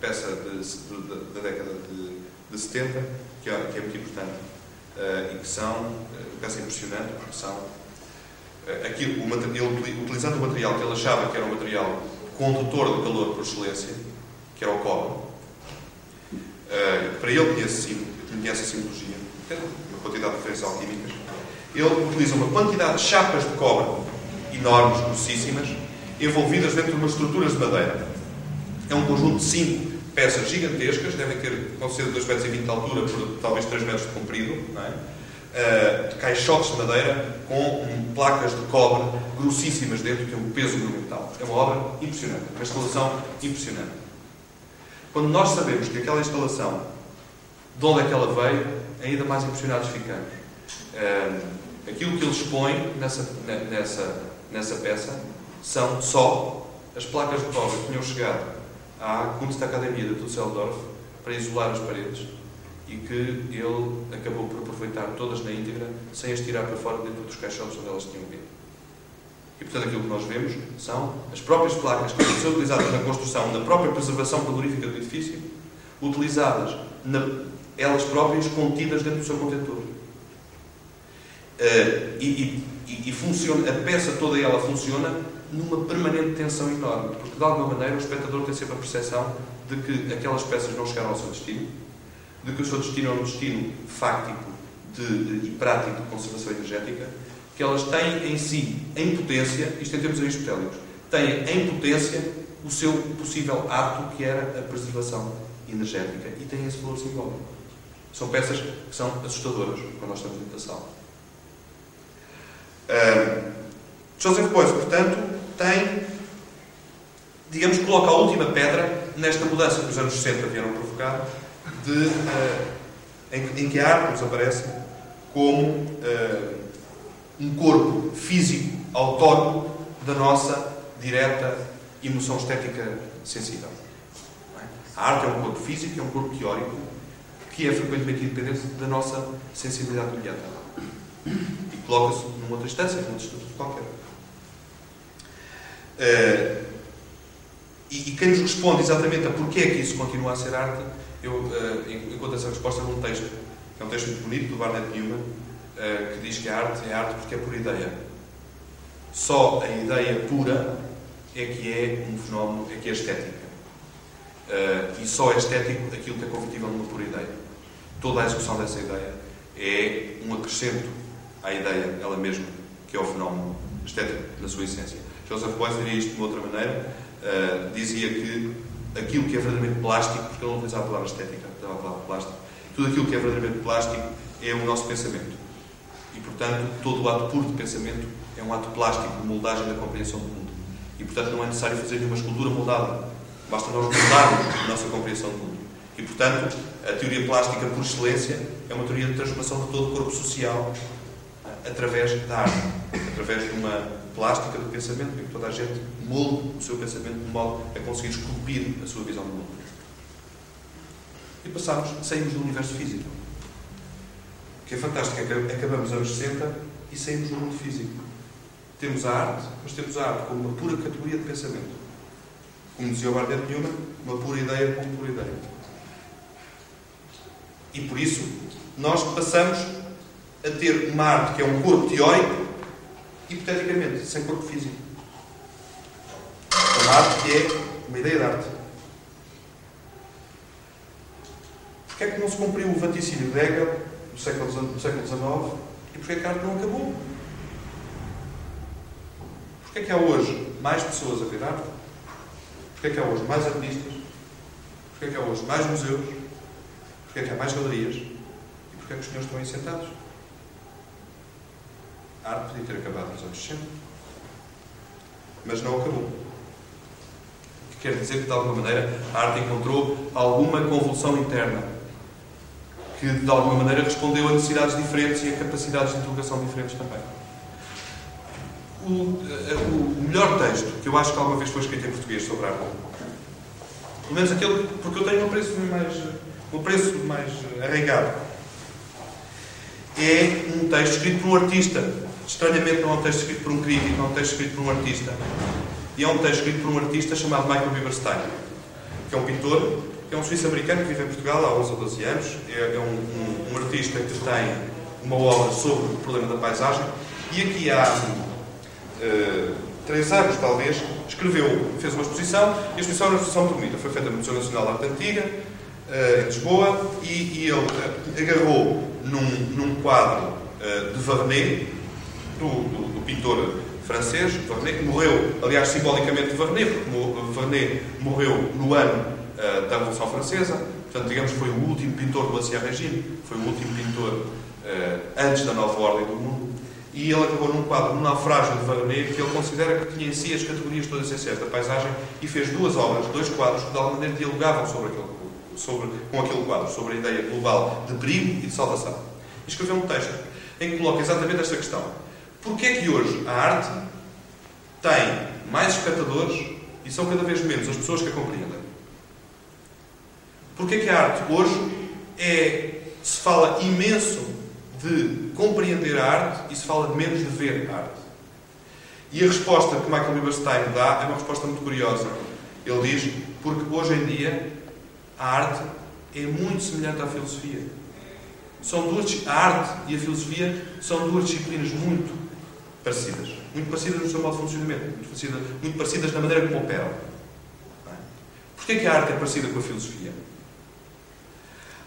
peça de, de, de, da década de, de 70, que é, que é muito importante, uh, e que são peça impressionante, porque são aquilo, o, ele, utilizando o material que ele achava que era um material condutor de calor por excelência, que era o cobre, para ele conhece, conhece a simbologia, uma quantidade de referências alquímicas, ele utiliza uma quantidade de chapas de cobre enormes, grossíssimas, envolvidas dentro de umas estruturas de madeira. É um conjunto de cinco peças gigantescas, devem ter, ser de 2,20 metros de altura por talvez 3 metros de comprido, é? uh, de caixotes de madeira com um, placas de cobre grossíssimas dentro, que é um peso monumental. É uma obra impressionante, uma instalação impressionante. Quando nós sabemos que aquela instalação, de onde é que ela veio, ainda mais impressionados ficamos. Aquilo que ele expõe nessa, nessa, nessa peça são só as placas de cobre que tinham chegado à Kunstakademie de Düsseldorf para isolar as paredes e que ele acabou por aproveitar todas na íntegra sem as tirar para fora dentro dos caixotes onde elas tinham vindo. E portanto aquilo que nós vemos são as próprias placas que são utilizadas na construção, na própria preservação calorífica do edifício, utilizadas na, elas próprias contidas dentro do seu contentor. Uh, e, e, e funciona, a peça toda ela funciona numa permanente tensão enorme, porque de alguma maneira o espectador tem sempre a percepção de que aquelas peças não chegaram ao seu destino, de que o seu destino é um destino fáctico de, de, e prático de conservação energética, que elas têm em si, em potência, isto em termos aristotélicos, têm em potência o seu possível ato que era a preservação energética e têm esse valor simbólico. São peças que são assustadoras quando nós estamos dentro da sala. Joseph Beuys, portanto, tem, digamos, coloca a última pedra nesta mudança que os anos 60 vieram provocar, de, uh, em, em, que a arte nos aparece como uh, um corpo físico autónomo da nossa direta emoção estética sensível. A arte é um corpo físico, é um corpo teórico, que é frequentemente independente da nossa sensibilidade imediata. E coloca-se numa outra instância, num outro estatuto qualquer. Uh, e, e, quem nos responde exatamente a porquê é que isso continua a ser arte, eu uh, encontro essa resposta num texto, que é um texto muito bonito, do Barnett Newman, uh, que diz que a arte é arte porque é por ideia. Só a ideia pura é que é um fenómeno, é que é estética. Uh, e só é estético aquilo que é convertível numa pura ideia. Toda a execução dessa ideia é um acrescento à ideia, ela mesma, que é o fenómeno estético na sua essência. Joseph Beuys diria isto de uma outra maneira, uh, dizia que aquilo que é verdadeiramente plástico, porque ele não utilizava a palavra estética, utilizava a palavra plástico, tudo aquilo que é verdadeiramente plástico é o nosso pensamento. E, portanto, todo o ato puro de pensamento é um ato plástico de moldagem da compreensão do mundo. E, portanto, não é necessário fazer nenhuma escultura moldada. Basta nós moldarmos a nossa compreensão do mundo. E, portanto, a teoria plástica, por excelência, é uma teoria de transformação de todo o corpo social eh, através da arte, através de uma plástica do pensamento, em que toda a gente molde o seu pensamento de modo a conseguir esculpir a sua visão do mundo. E passamos, saímos do universo físico. O que é fantástico é acabamos os anos 60 e saímos do mundo físico. Temos a arte, mas temos a arte como uma pura categoria de pensamento. Como dizia o Bardet Newman, uma pura ideia como pura ideia. E por isso, nós passamos a ter uma arte que é um corpo teórico, hipoteticamente, sem corpo físico. Uma arte que é uma ideia de arte. Porquê é que não se cumpriu o vaticínio de Hegel no século XIX e porquê é que a arte não acabou? Porquê é que há hoje mais pessoas a ver arte? Porquê é que há hoje mais artistas? Porquê é que há hoje mais museus? Porquê é que há mais galerias? E porquê é que os senhores estão aí sentados? A arte podia ter acabado nos anos 60. Mas não acabou. O que quer dizer que, de alguma maneira, a arte encontrou alguma convulsão interna que, de alguma maneira, respondeu a necessidades diferentes e a capacidades de interrogação diferentes também o, eh, o, melhor texto que eu acho que alguma vez foi escrito em português sobre arte, pelo menos aquele, porque eu tenho um preço mais, um preço mais arraigado, é um texto escrito por um artista. Estranhamente não é um texto escrito por um crítico, não é um texto escrito por um artista. E é um texto escrito por um artista chamado Michael Bieberstein, que é um pintor, que é um suíço-americano que vive em Portugal há 11 ou 12 anos. É, é um, um, um artista que tem uma obra sobre o problema da paisagem. E aqui há uh, três anos, talvez, escreveu, fez uma exposição, e a exposição era uma exposição bonita. Foi feita no Museu Nacional de Arte Antiga, em Lisboa, e, e ele uh, agarrou num, num quadro uh, de Vernet, do, do, do, pintor francês, Vernet, que morreu, aliás, simbolicamente Vernet, porque Vernet morreu no ano da Revolução Francesa, portanto, digamos, foi o último pintor do Ancien Regime, foi o último pintor antes da nova ordem do mundo. E ele acabou num quadro, um naufrágio de Vernet, que ele considera que tinha em si as categorias todas essenciais da paisagem e fez duas obras, dois quadros que de alguma maneira dialogavam sobre aquele, sobre, com aquele quadro, sobre a ideia global de perigo e de salvação. E escreveu um texto em que coloca exatamente esta questão. Porquê é que hoje a arte tem mais espectadores e são cada vez menos as pessoas que a compreendem? Porquê é que a arte hoje é, se fala imenso de compreender a arte e se fala menos de ver a arte. E a resposta que Michael Lieberstein dá é uma resposta muito curiosa. Ele diz: porque hoje em dia a arte é muito semelhante à filosofia. São duas, a arte e a filosofia são duas disciplinas muito parecidas. Muito parecidas no seu modo de funcionamento, muito parecidas, muito parecidas na maneira como operam. Porquê que a arte é parecida com a filosofia?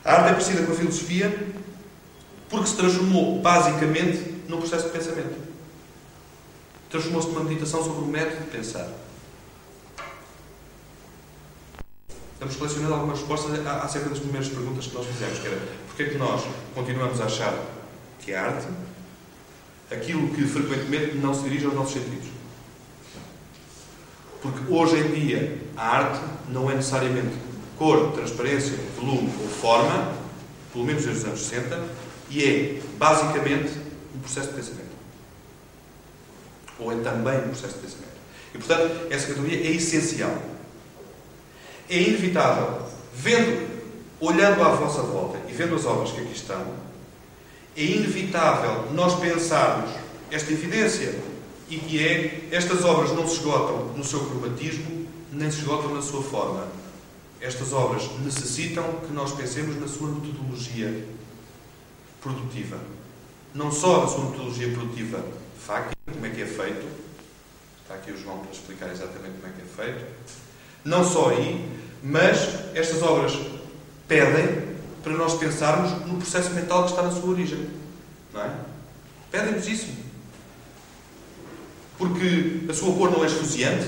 A arte é parecida com a filosofia porque se transformou basicamente num processo de pensamento. transformou-se numa meditação sobre o método de pensar. Estamos selecionando algumas respostas acerca das primeiras perguntas que nós fizemos, que era porque é que nós continuamos a achar que é arte aquilo que frequentemente não se dirige aos nossos sentidos. Porque hoje em dia a arte não é necessariamente cor, transparência, volume ou forma, pelo menos desde os anos 60, e é basicamente um processo de pensamento. Ou é também um processo de pensamento. E portanto, essa categoria é essencial. É inevitável, vendo, olhando à vossa volta e vendo as obras que aqui estão, é inevitável nós pensarmos esta evidência e que é estas obras não se esgotam no seu cromatismo, nem se esgotam na sua forma. Estas obras necessitam que nós pensemos na sua metodologia produtiva. Não só na sua metodologia produtiva fáctica, como é que é feito. Está aqui o João para explicar exatamente como é que é feito. Não só aí, mas estas obras pedem para nós pensarmos no processo mental que está na sua origem. Não é? Pedem-nos isso. Porque a sua cor não é esfuziante,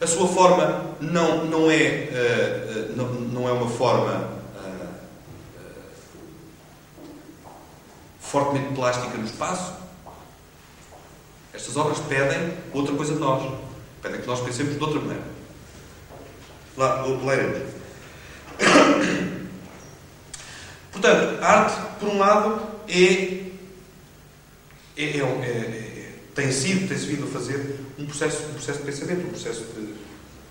a sua forma não, não, é, uh, uh, não, não é uma forma uh, fortemente plástica no espaço. Estas obras pedem outra coisa de nós. Pedem que nós pensemos de outra maneira. Lá. Portanto, a arte, por um lado, é, é, é, é, tem sido, tem-se vindo a fazer um processo, um processo de pensamento, um processo de,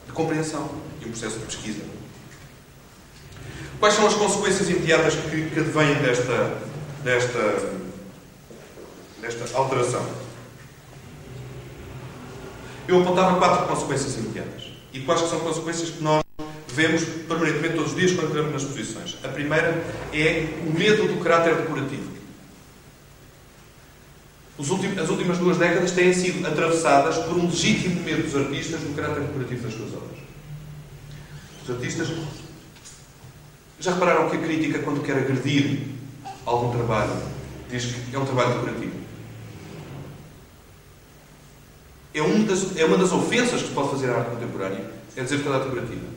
de compreensão e um processo de pesquisa. Quais são as consequências imediatas que, que advêm desta, desta, desta alteração? Eu apontava quatro consequências imediatas. E quais são consequências que nós vemos permanentemente todos os dias quando entramos nas posições. A primeira é o medo do caráter decorativo. as últimas duas décadas têm sido atravessadas por um legítimo medo dos artistas do caráter decorativo das suas obras. Os artistas já repararam que a crítica, quando quer agredir algum trabalho, diz que é um trabalho decorativo? É, das, é uma das ofensas que se pode fazer à arte contemporânea, é dizer que ela é decorativa.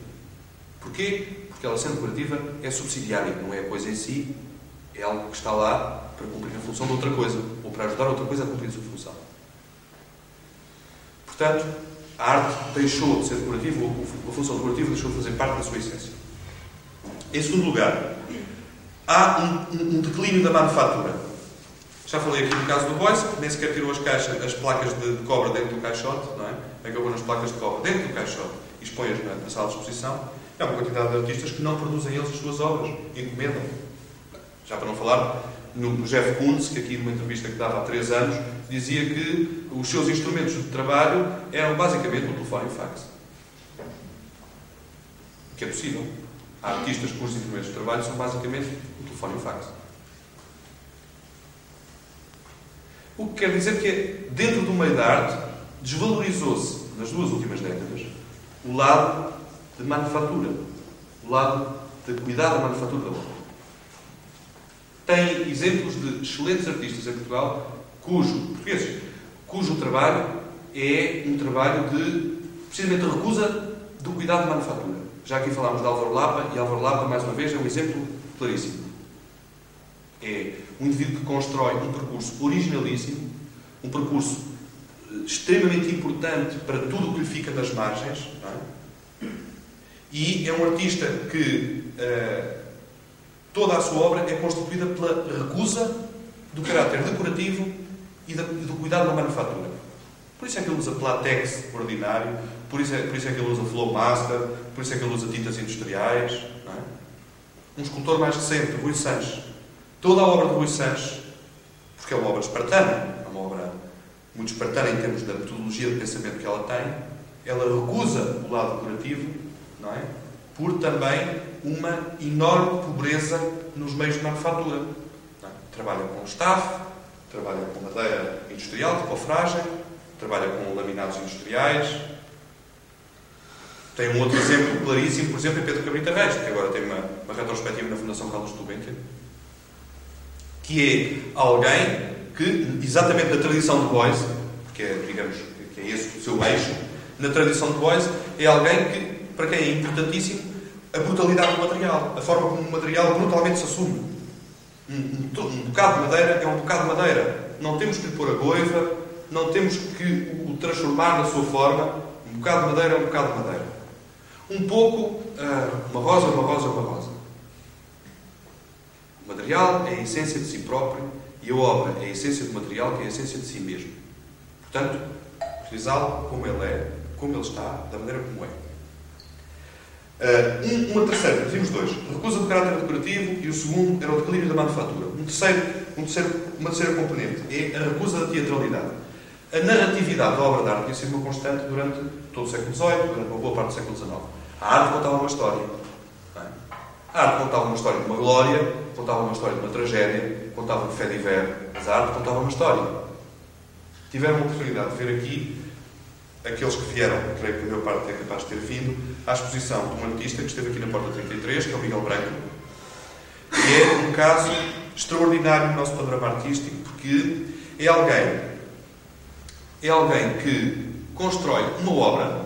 Porquê? Porque ela, sendo curativa, é subsidiária, não é a coisa em si, é algo que está lá para cumprir a função de outra coisa, ou para ajudar outra coisa a cumprir a sua função. Portanto, a arte deixou de ser decorativa, ou a função decorativa deixou de fazer parte da sua essência. Em segundo lugar, há um, um declínio da manufatura. Já falei aqui no caso do Boyce, que nem sequer tirou as caixas, as placas de, de cobra dentro do caixote, não é? Acabou nas placas de cobra dentro do caixote e expõe-as na, na sala de exposição. É uma quantidade de artistas que não produzem eles as suas obras, encomendam. Já para não falar no, Jeff Koons, que aqui numa entrevista que dava há três anos, dizia que os seus instrumentos de trabalho eram basicamente o telefone e o fax. Que é possível. Há artistas cujos instrumentos de trabalho são basicamente o telefone e o fax. O que quer dizer que, dentro do meio da arte, desvalorizou-se, nas duas últimas décadas, o lado de manufatura, o lado de cuidar da manufatura da obra. Tem exemplos de excelentes artistas em Portugal, cujo, portugueses, cujo trabalho é um trabalho de, precisamente, recusa do cuidado de manufatura. Já aqui falámos de Álvaro Lapa, e Álvaro Lapa, mais uma vez, é um exemplo claríssimo. É um indivíduo que constrói um percurso originalíssimo, um percurso eh, extremamente importante para tudo o que lhe fica das margens, é? E é um artista que uh, toda a sua obra é constituída pela recusa do caráter decorativo e do cuidado da manufatura. Por isso é que ele usa platex ordinário, por isso é, por isso é que ele usa flowmaster, por isso é que ele usa tintas industriais. É? Um escultor mais recente, Rui Sanches. Toda a obra de Rui Sanches, porque é uma obra espartana, é uma obra muito espartana em termos da metodologia de pensamento que ela tem, ela recusa o lado decorativo não é? por também uma enorme pobreza nos meios de manufatura. É? Trabalha com staff, trabalha com madeira industrial, de cofragem, trabalha com laminados industriais. Tem um outro exemplo claríssimo, por exemplo, em Pedro Cabrita Reis, que agora tem uma, uma retrospectiva na Fundação Carlos Gulbenkian, que é alguém que, exatamente na tradição de Boyce, porque é, digamos, que é esse o seu eixo, na tradição de Boyce, é alguém que, para quem é importantíssimo a brutalidade do material, a forma como o material brutalmente se assume. Um, um, um bocado de madeira é um bocado de madeira. Não temos que lhe pôr a goiva, não temos que o transformar na sua forma. Um bocado de madeira é um bocado de madeira. Um pouco, uh, uma rosa, uma rosa, uma rosa. O material é a essência de si próprio e a obra é a essência do material, que é a essência de si mesmo. Portanto, utilizá-lo como ele é, como ele está, da maneira como é. Uh, uma terceira, temos dois. Recusa do caráter decorativo e o segundo era o declínio da manufatura. Um terceiro, um terceiro, uma terceira componente é a recusa da teatralidade. A narratividade da obra de arte tinha sido uma constante durante todo o século XVIII, durante uma boa parte do século XIX. A arte contava uma história. A arte contava uma história de uma glória, contava uma história de uma tragédia, contava um fé diver, mas a arte contava uma história. Tiveram a oportunidade de ver aqui aqueles que vieram, creio que a maior parte é capaz de ter vindo, à exposição de um artista que esteve aqui na Porta 33, que é o Miguel Branco, que é um caso extraordinário no nosso panorama artístico, porque é alguém, é alguém que constrói uma obra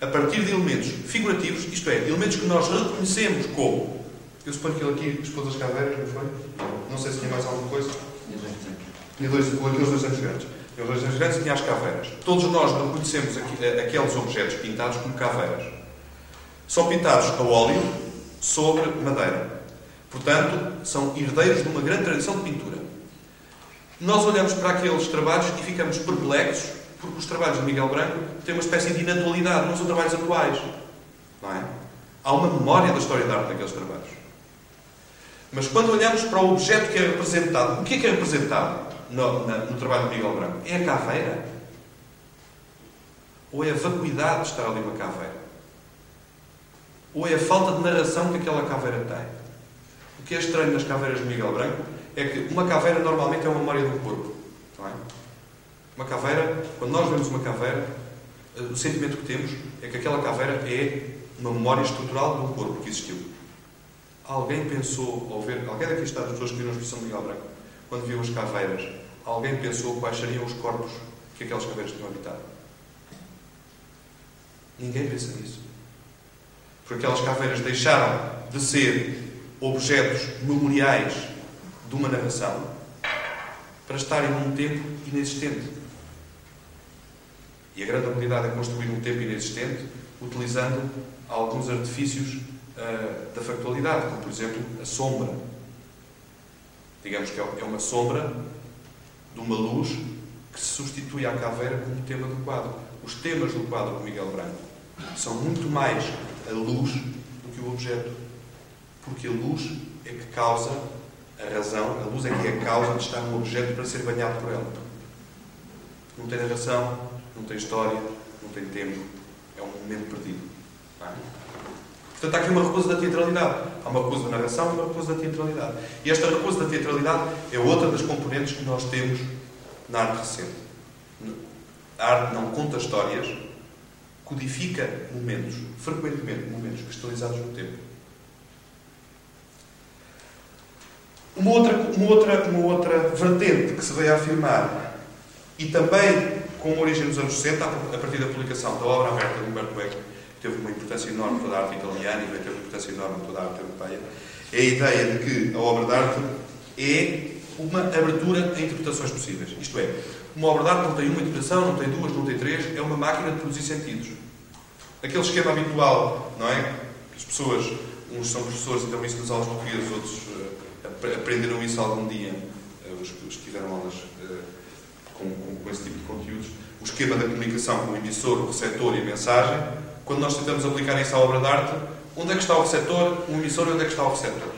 a partir de elementos figurativos, isto é, elementos que nós reconhecemos como. Eu suponho que ele aqui expôs as caveiras, não foi? Não sei se tinha mais alguma coisa. Tinha dois, aqueles dois anos grandes. Tinha dois anos grandes e tinha as caveiras. Todos nós reconhecemos aqueles objetos pintados como caveiras. São pintados a óleo sobre madeira. Portanto, são herdeiros de uma grande tradição de pintura. Nós olhamos para aqueles trabalhos e ficamos perplexos porque os trabalhos de Miguel Branco têm uma espécie de inatualidade, não são trabalhos atuais. Não é? Há uma memória da história da arte naqueles trabalhos. Mas quando olhamos para o objeto que é representado, o que é que é representado no, na, no trabalho de Miguel Branco? É a caveira? Ou é a vacuidade de estar ali uma caveira? Ou é a falta de narração que aquela caveira tem? O que é estranho nas caveiras de Miguel Branco é que uma caveira normalmente é uma memória do corpo. Não é? Uma caveira, quando nós vemos uma caveira, eh, o sentimento que temos é que aquela caveira é uma memória estrutural de um corpo que existiu. Alguém pensou, ao ver, alguém daqui está das pessoas que viram a exposição de Miguel Branco, quando viu as caveiras, alguém pensou quais seriam os corpos que aquelas caveiras tinham habitado? Ninguém pensa nisso. Porque aquelas caveiras deixaram de ser objetos memoriais de uma narração para estarem num tempo inexistente. E a grande habilidade é construir um tempo inexistente utilizando alguns artifícios uh, da factualidade, como por exemplo a sombra. Digamos que é, é uma sombra de uma luz que se substitui à caveira como tema do quadro. Os temas do quadro do Miguel Branco são muito mais a luz do que o objeto. Porque a luz é que causa a razão, a luz é que é a causa de estar no objeto para ser banhado por ela. Não tem narração, não tem história, não tem tempo. É um momento perdido. É? Portanto, há aqui uma recusa da teatralidade. Há uma recusa da narração e uma recusa da teatralidade. E esta recusa da teatralidade é outra das componentes que nós temos na arte recente. A arte não conta histórias, codifica momentos, frequentemente momentos cristalizados no tempo. Uma outra, uma outra, uma outra vertente que se veio a afirmar, e também com origem nos anos 60, a partir da publicação da obra aberta de Humberto Eco, teve uma importância enorme para a arte italiana e vai ter uma importância enorme para a arte europeia, é a ideia de que a obra de arte é uma abertura a interpretações possíveis. Isto é, uma obra de arte não tem uma interpretação, não tem duas, não tem três, é uma máquina de produzir sentidos. Aquele esquema habitual, não é? As pessoas, uns são professores e dão isso nas aulas portuguesas, outros aprenderam isso algum dia, uh, os, que tiveram aulas uh, com, com, com esse tipo de conteúdos. O esquema da comunicação com o emissor, o receptor e a mensagem quando nós tentamos aplicar isso à obra de arte, onde é que está o receptor, o emissor e onde é que está o receptor?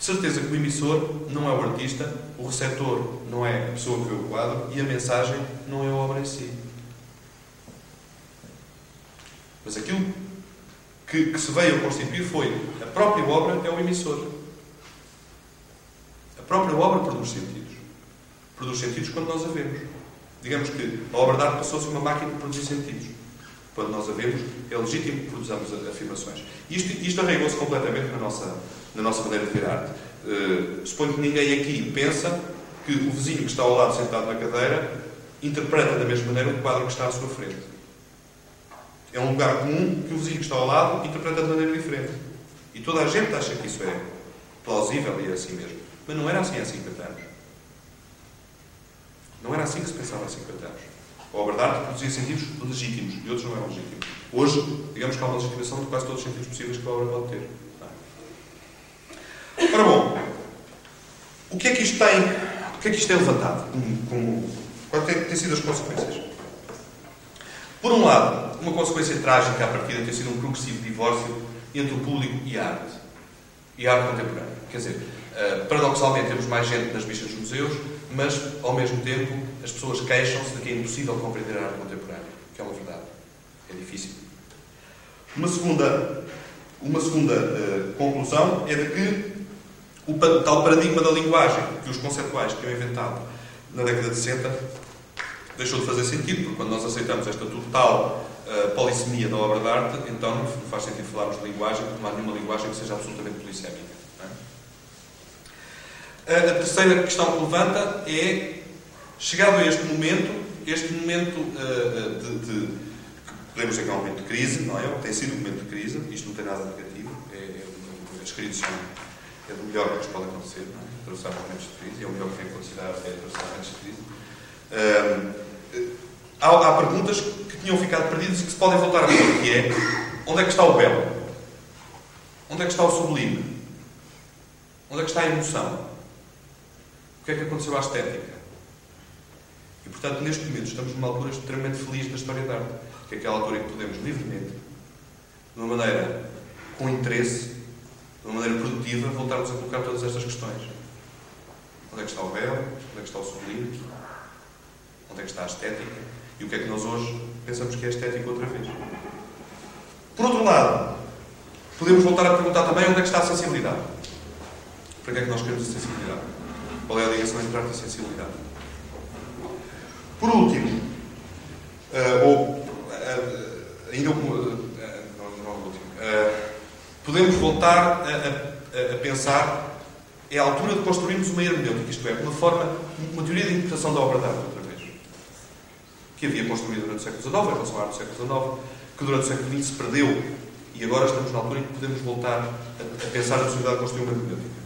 Certeza que o emissor não é o artista, o receptor não é a pessoa que vê o quadro e a mensagem não é a obra em si. Mas aquilo que, que se veio a constituir foi a própria obra é o emissor. A própria obra produz sentidos. Produz sentidos quando nós a vemos. Digamos que a obra de arte passou-se uma máquina de produzir sentidos quando nós a vemos, é legítimo que produzamos afirmações. Isto, isto arraigou-se completamente na nossa, na nossa maneira de ver arte. Uh, suponho que ninguém aqui pensa que o vizinho que está ao lado sentado na cadeira interpreta da mesma maneira o quadro que está à sua frente. É um lugar comum que o vizinho que está ao lado interpreta de maneira diferente. E toda a gente acha que isso é plausível e é assim mesmo. Mas não era assim há 50 anos. Não era assim que se pensava há 50 anos. A obra de arte produzia sentidos legítimos e outros não eram legítimos. Hoje, digamos que há uma legitimação de quase todos os sentidos possíveis que a obra pode ter. Ora bom, o que é que isto tem, o que é que isto tem levantado? Quais têm sido as consequências? Por um lado, uma consequência trágica à partida tem sido um progressivo divórcio entre o público e a arte. E a arte contemporânea. Quer dizer, uh, paradoxalmente temos mais gente nas bichas dos museus, mas, ao mesmo tempo, as pessoas queixam-se de que é impossível compreender a arte contemporânea, que é uma verdade. É difícil. Uma segunda, uma segunda uh, conclusão é de que o tal paradigma da linguagem que os conceptuais tinham inventado na década de 60 deixou de fazer sentido, porque quando nós aceitamos esta total polissemia da obra de arte, então não faz sentido falarmos de linguagem, porque não há nenhuma linguagem que seja absolutamente polissémica. É? A terceira questão que levanta é, chegado a este momento, este momento uh, de, de, podemos dizer que é um momento de crise, não é? Tem sido um momento de crise, isto não tem nada negativo, é, é, as crises são é do melhor que nos pode acontecer, não é? momentos de crise, é o melhor que tem acontecido é atravessar momentos de crise. Um, há, há, perguntas que tinham ficado perdidas e que se podem voltar a pôr, que é onde é que está o belo? Onde é que está o sublime? Onde é que está a emoção? O que é que aconteceu à estética? E, portanto, neste momento estamos numa altura extremamente feliz da história da arte, que é aquela altura em que podemos livremente, de uma maneira com interesse, de uma maneira produtiva, voltarmos a colocar todas estas questões. Onde é que está o véu? Onde é que está o sublime? Onde é que está a estética? E o que é que nós hoje pensamos que é a estética outra vez? Por outro lado, podemos voltar a perguntar também onde é que está a sensibilidade. Para que é que nós queremos a sensibilidade? Qual é a ligação entre arte e sensibilidade? Por último, uh, ou uh, ainda uh, não, não é último, podemos voltar a, a, a, pensar é a altura de construirmos uma hermenêutica, isto é, uma forma, uma teoria de interpretação da obra de arte, que havia construído durante o século XIX, em relação à arte do século XIX, que durante o século XX se perdeu e agora estamos na altura em que podemos voltar a, a pensar na possibilidade de construir uma hermenêutica.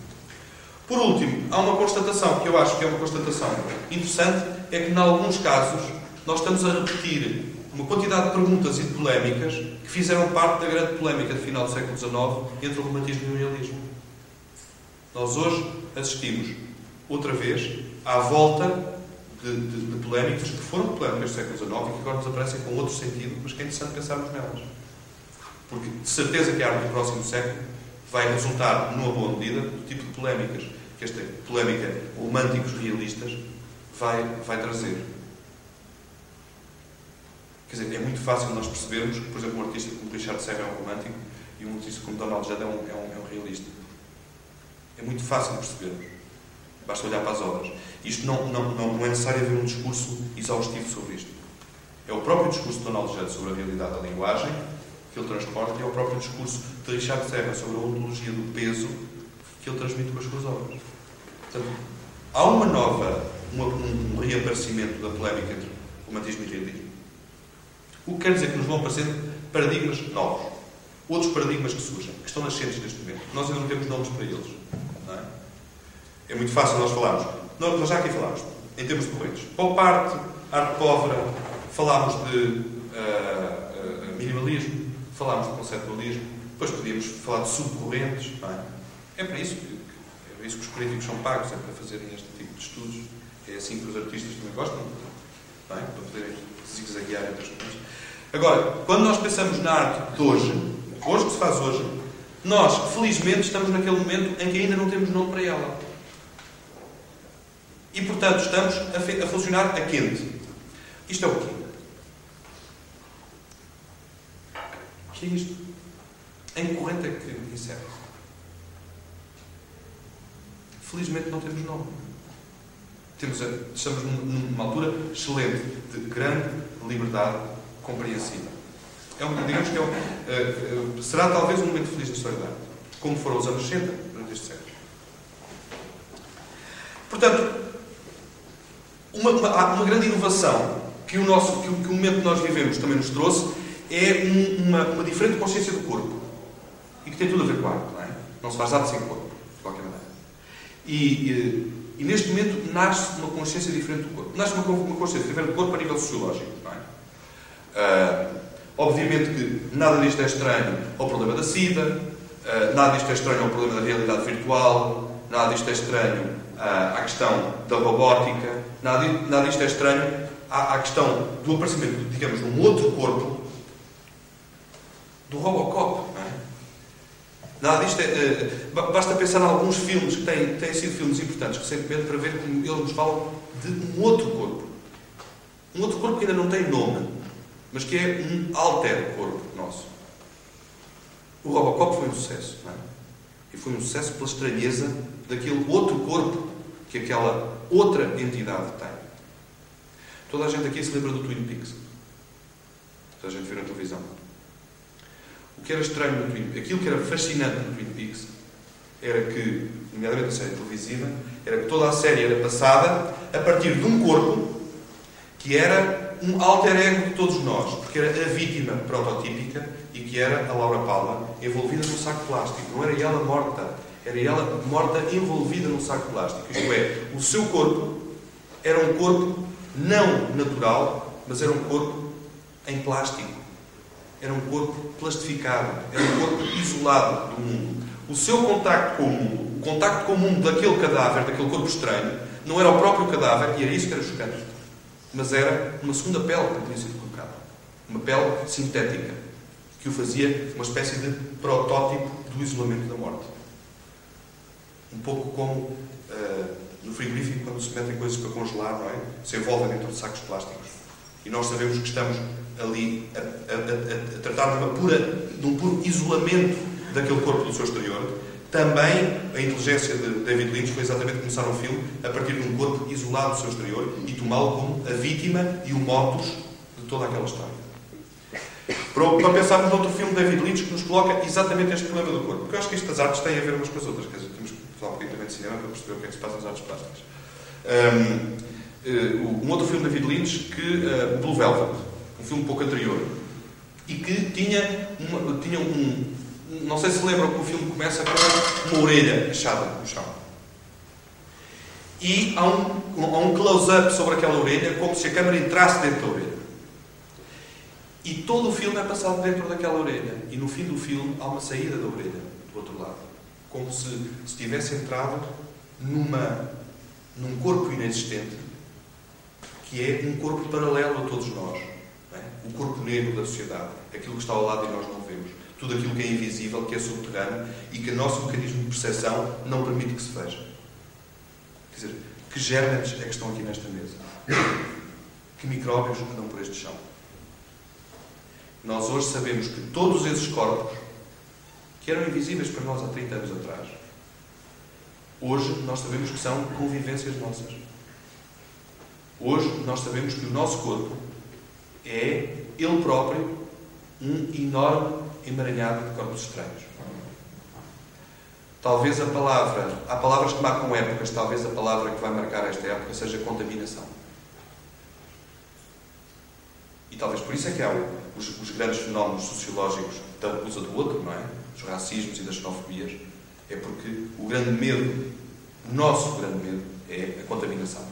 Por último, há uma constatação que eu acho que é uma constatação interessante, é que, em alguns casos, nós estamos a repetir uma quantidade de perguntas e de polémicas que fizeram parte da grande polémica de final do século XIX entre o romantismo e o realismo. Nós hoje assistimos, outra vez, à volta de, de, de polémicas que foram polémicas do século XIX e que agora nos aparecem com outro sentido, mas que é interessante pensarmos nelas. Porque de certeza que a arte do próximo século vai resultar, numa boa medida, do tipo de polémicas que esta polémica românticos realistas vai, vai trazer. Quer dizer, é muito fácil nós percebermos que, por exemplo, um artista como Richard Serra é um romântico e um artista como Donald Judd é um, é um, é um realista. É muito fácil percebermos. Basta olhar para as obras. Isto não, não, não, é necessário haver um discurso exaustivo sobre isto. É o próprio discurso de Donald Judd sobre a realidade da linguagem que ele transporta e é o próprio discurso de Richard Serra sobre a ontologia do peso que ele transmite com as suas obras. Portanto, há uma nova, uma, um, um reaparecimento da polémica entre romantismo e realismo. O que quer dizer que nos vão aparecendo paradigmas novos. Outros paradigmas que surgem, que estão nascentes neste momento. Nós ainda não temos nomes para eles. É? muito fácil nós falarmos. Nós, já aqui falámos, em termos de correntes. Pop art, arte pobre, falámos de uh, uh, minimalismo, falámos de conceptualismo, depois podíamos falar de subcorrentes. É? é para isso que, é isso que os críticos são pagos, é para fazerem este tipo de estudos. É assim que os artistas também gostam, é? para poderem zigue-zaguear entre as coisas. Agora, quando nós pensamos na arte de hoje, hoje que se faz hoje, nós, felizmente, estamos naquele momento em que ainda não temos nome para ela. E, portanto, estamos a, a funcionar a quente. Isto é o quê? O que é isto? Em corrente é que encerra? Felizmente não temos nome. Temos a, estamos numa altura excelente de grande liberdade compreensiva. É um, digamos que é um, uh, uh, será talvez um momento feliz da arte, como foram os anos 60 durante este século. Portanto, uma, uma, uma grande inovação que o, nosso, que, que o momento que nós vivemos também nos trouxe é um, uma, uma diferente consciência do corpo. E que tem tudo a ver com a arte, não é? Não se faz arte sem corpo, de qualquer maneira. E, e, e neste momento nasce uma consciência diferente do corpo. Nasce uma, uma consciência diferente do corpo a nível sociológico, não é? Uh, obviamente que nada disto é estranho ao problema da SIDA, uh, nada disto é estranho ao problema da realidade virtual, nada disto é estranho à questão da robótica, nada, nada disto é estranho à, à questão do aparecimento, digamos, de um outro corpo do Robocop. Não é? Nada disto é, uh, basta pensar em alguns filmes que têm, têm sido filmes importantes recentemente para ver como eles nos falam de um outro corpo. Um outro corpo que ainda não tem nome, mas que é um alter corpo nosso. O Robocop foi um sucesso, é? E foi um sucesso pela estranheza daquele outro corpo que aquela outra entidade tem. Toda a gente aqui se lembra do Twin Peaks. Toda a gente viu na televisão. O que era estranho no Twin Peaks, aquilo que era fascinante no Twin Peaks, era que, nomeadamente a série televisiva, era que toda a série era passada a partir de um corpo que era um alter ego de todos nós, porque era a vítima prototípica e que era a Laura Palma, envolvida num saco plástico. Não era ela morta, era ela morta envolvida num saco plástico. Isto é, o seu corpo era um corpo não natural, mas era um corpo em plástico. Era um corpo plastificado, era um corpo isolado do mundo. O seu contacto com o mundo, o contacto com o mundo daquele cadáver, daquele corpo estranho, não era o próprio cadáver, e era isso que era chocante. Mas era uma segunda pele que tinha sido colocada. Uma pele sintética, que o fazia uma espécie de protótipo do isolamento da morte. Um pouco como uh, no frigorífico, quando se metem coisas para congelar, não é? Se envolvem dentro de sacos plásticos. E nós sabemos que estamos ali a, a, a, a tratar de, uma pura, de um puro isolamento daquele corpo do seu exterior. Também a inteligência de David Lynch foi exatamente começar um filme a partir de um corpo isolado do seu exterior e tomá-lo como a vítima e o motus de toda aquela história. Para, para pensarmos noutro filme de David Lynch que nos coloca exatamente este problema do corpo. Porque eu acho que estas artes têm a ver umas com as outras. Quer dizer, temos que um bocadinho também de cinema para perceber o que é que se passa nas artes plásticas. Um, eh, um outro filme de David Lynch, que, uh, Blue Velvet, um filme pouco anterior, e que tinha, uma, tinha um. Não sei se lembram que o filme começa com uma orelha achada no chão. E há um, há um close-up sobre aquela orelha, como se a câmera entrasse dentro da orelha. E todo o filme é passado dentro daquela orelha. E no fim do filme há uma saída da orelha, do outro lado. Como se, se tivesse entrado numa, num corpo inexistente, que é um corpo paralelo a todos nós. É? O corpo negro da sociedade. Aquilo que está ao lado e nós não vemos. Tudo aquilo que é invisível, que é subterrâneo e que o nosso mecanismo de percepção não permite que se veja. Quer dizer, que germes é que estão aqui nesta mesa? Que micróbios andam por este chão? Nós hoje sabemos que todos esses corpos, que eram invisíveis para nós há 30 anos atrás, hoje nós sabemos que são convivências nossas. Hoje nós sabemos que o nosso corpo é, ele próprio, um enorme emaranhado de corpos estranhos. Talvez a palavra, há palavras que marcam épocas, talvez a palavra que vai marcar esta época seja contaminação. E talvez por isso é que há os, os grandes fenómenos sociológicos da recusa do outro, não é? Os racismos e das xenofobias. É porque o grande medo, o nosso grande medo, é a contaminação.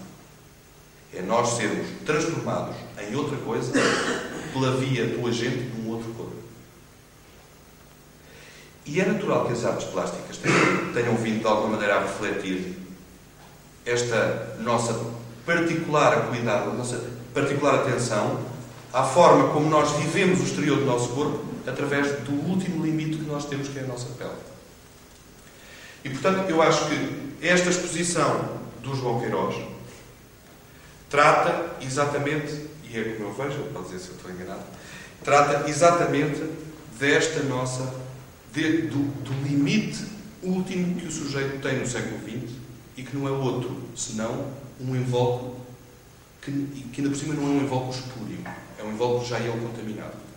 É nós sermos transformados em outra coisa pela via do agente de um outro corpo. E é natural que as artes plásticas tenham, tenham vindo de alguma maneira a refletir esta nossa particular cuidado, a nossa particular atenção à forma como nós vivemos o exterior do nosso corpo através do último limite que nós temos, que é a nossa pele. E, portanto, eu acho que esta exposição do João Queiroz trata exatamente, e é como eu vejo, pode dizer se eu estou enganado, trata exatamente desta nossa, de, do, do limite último que o sujeito tem no século XX e que não é outro, senão um invólucro que, que ainda por cima não é um invólucro espúrio é um invólucro já ele contaminado.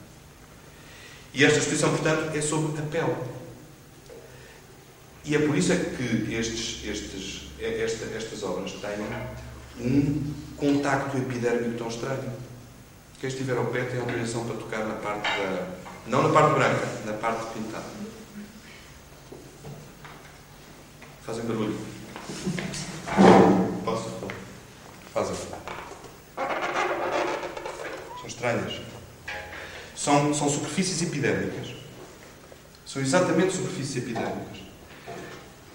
E esta exposição, portanto, é sobre a pele. E é por isso é que estes, estes, esta, estas obras têm um contacto epidérmico tão estranho. Quem estiver ao pé tem autorização para tocar na parte da. Não na parte branca, na parte pintada. Fazem barulho. Posso? Fazem. São estranhas. São, são superfícies epidérmicas. São exatamente superfícies epidérmicas.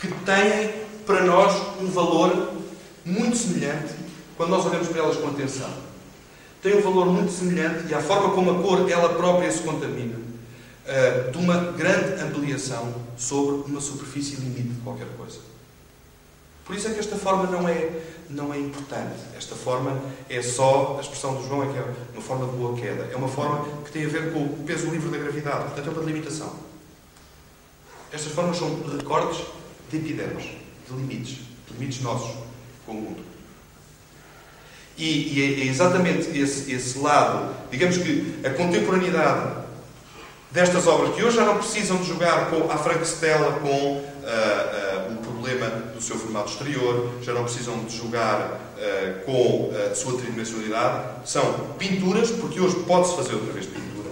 Que têm, para nós, um valor muito semelhante quando nós olhamos para elas com atenção. Tem um valor muito semelhante, e a forma como a cor ela própria se contamina, uh, de uma grande ampliação sobre uma superfície limite de qualquer coisa. Por isso é que esta forma não é, não é importante. Esta forma é só, a expressão do João é que é uma forma de boa queda. É uma forma que tem a ver com o peso livre da gravidade. Portanto, é uma delimitação. Estas formas são recortes de epidermos, de limites, de limites nossos com o mundo. E, e é exatamente esse, esse lado, digamos que a contemporaneidade destas obras, que hoje já não precisam de jogar com a Frank Stella com uh, seu formato exterior, já não precisam de jogar uh, com a sua tridimensionalidade, são pinturas, porque hoje pode-se fazer outra vez pintura,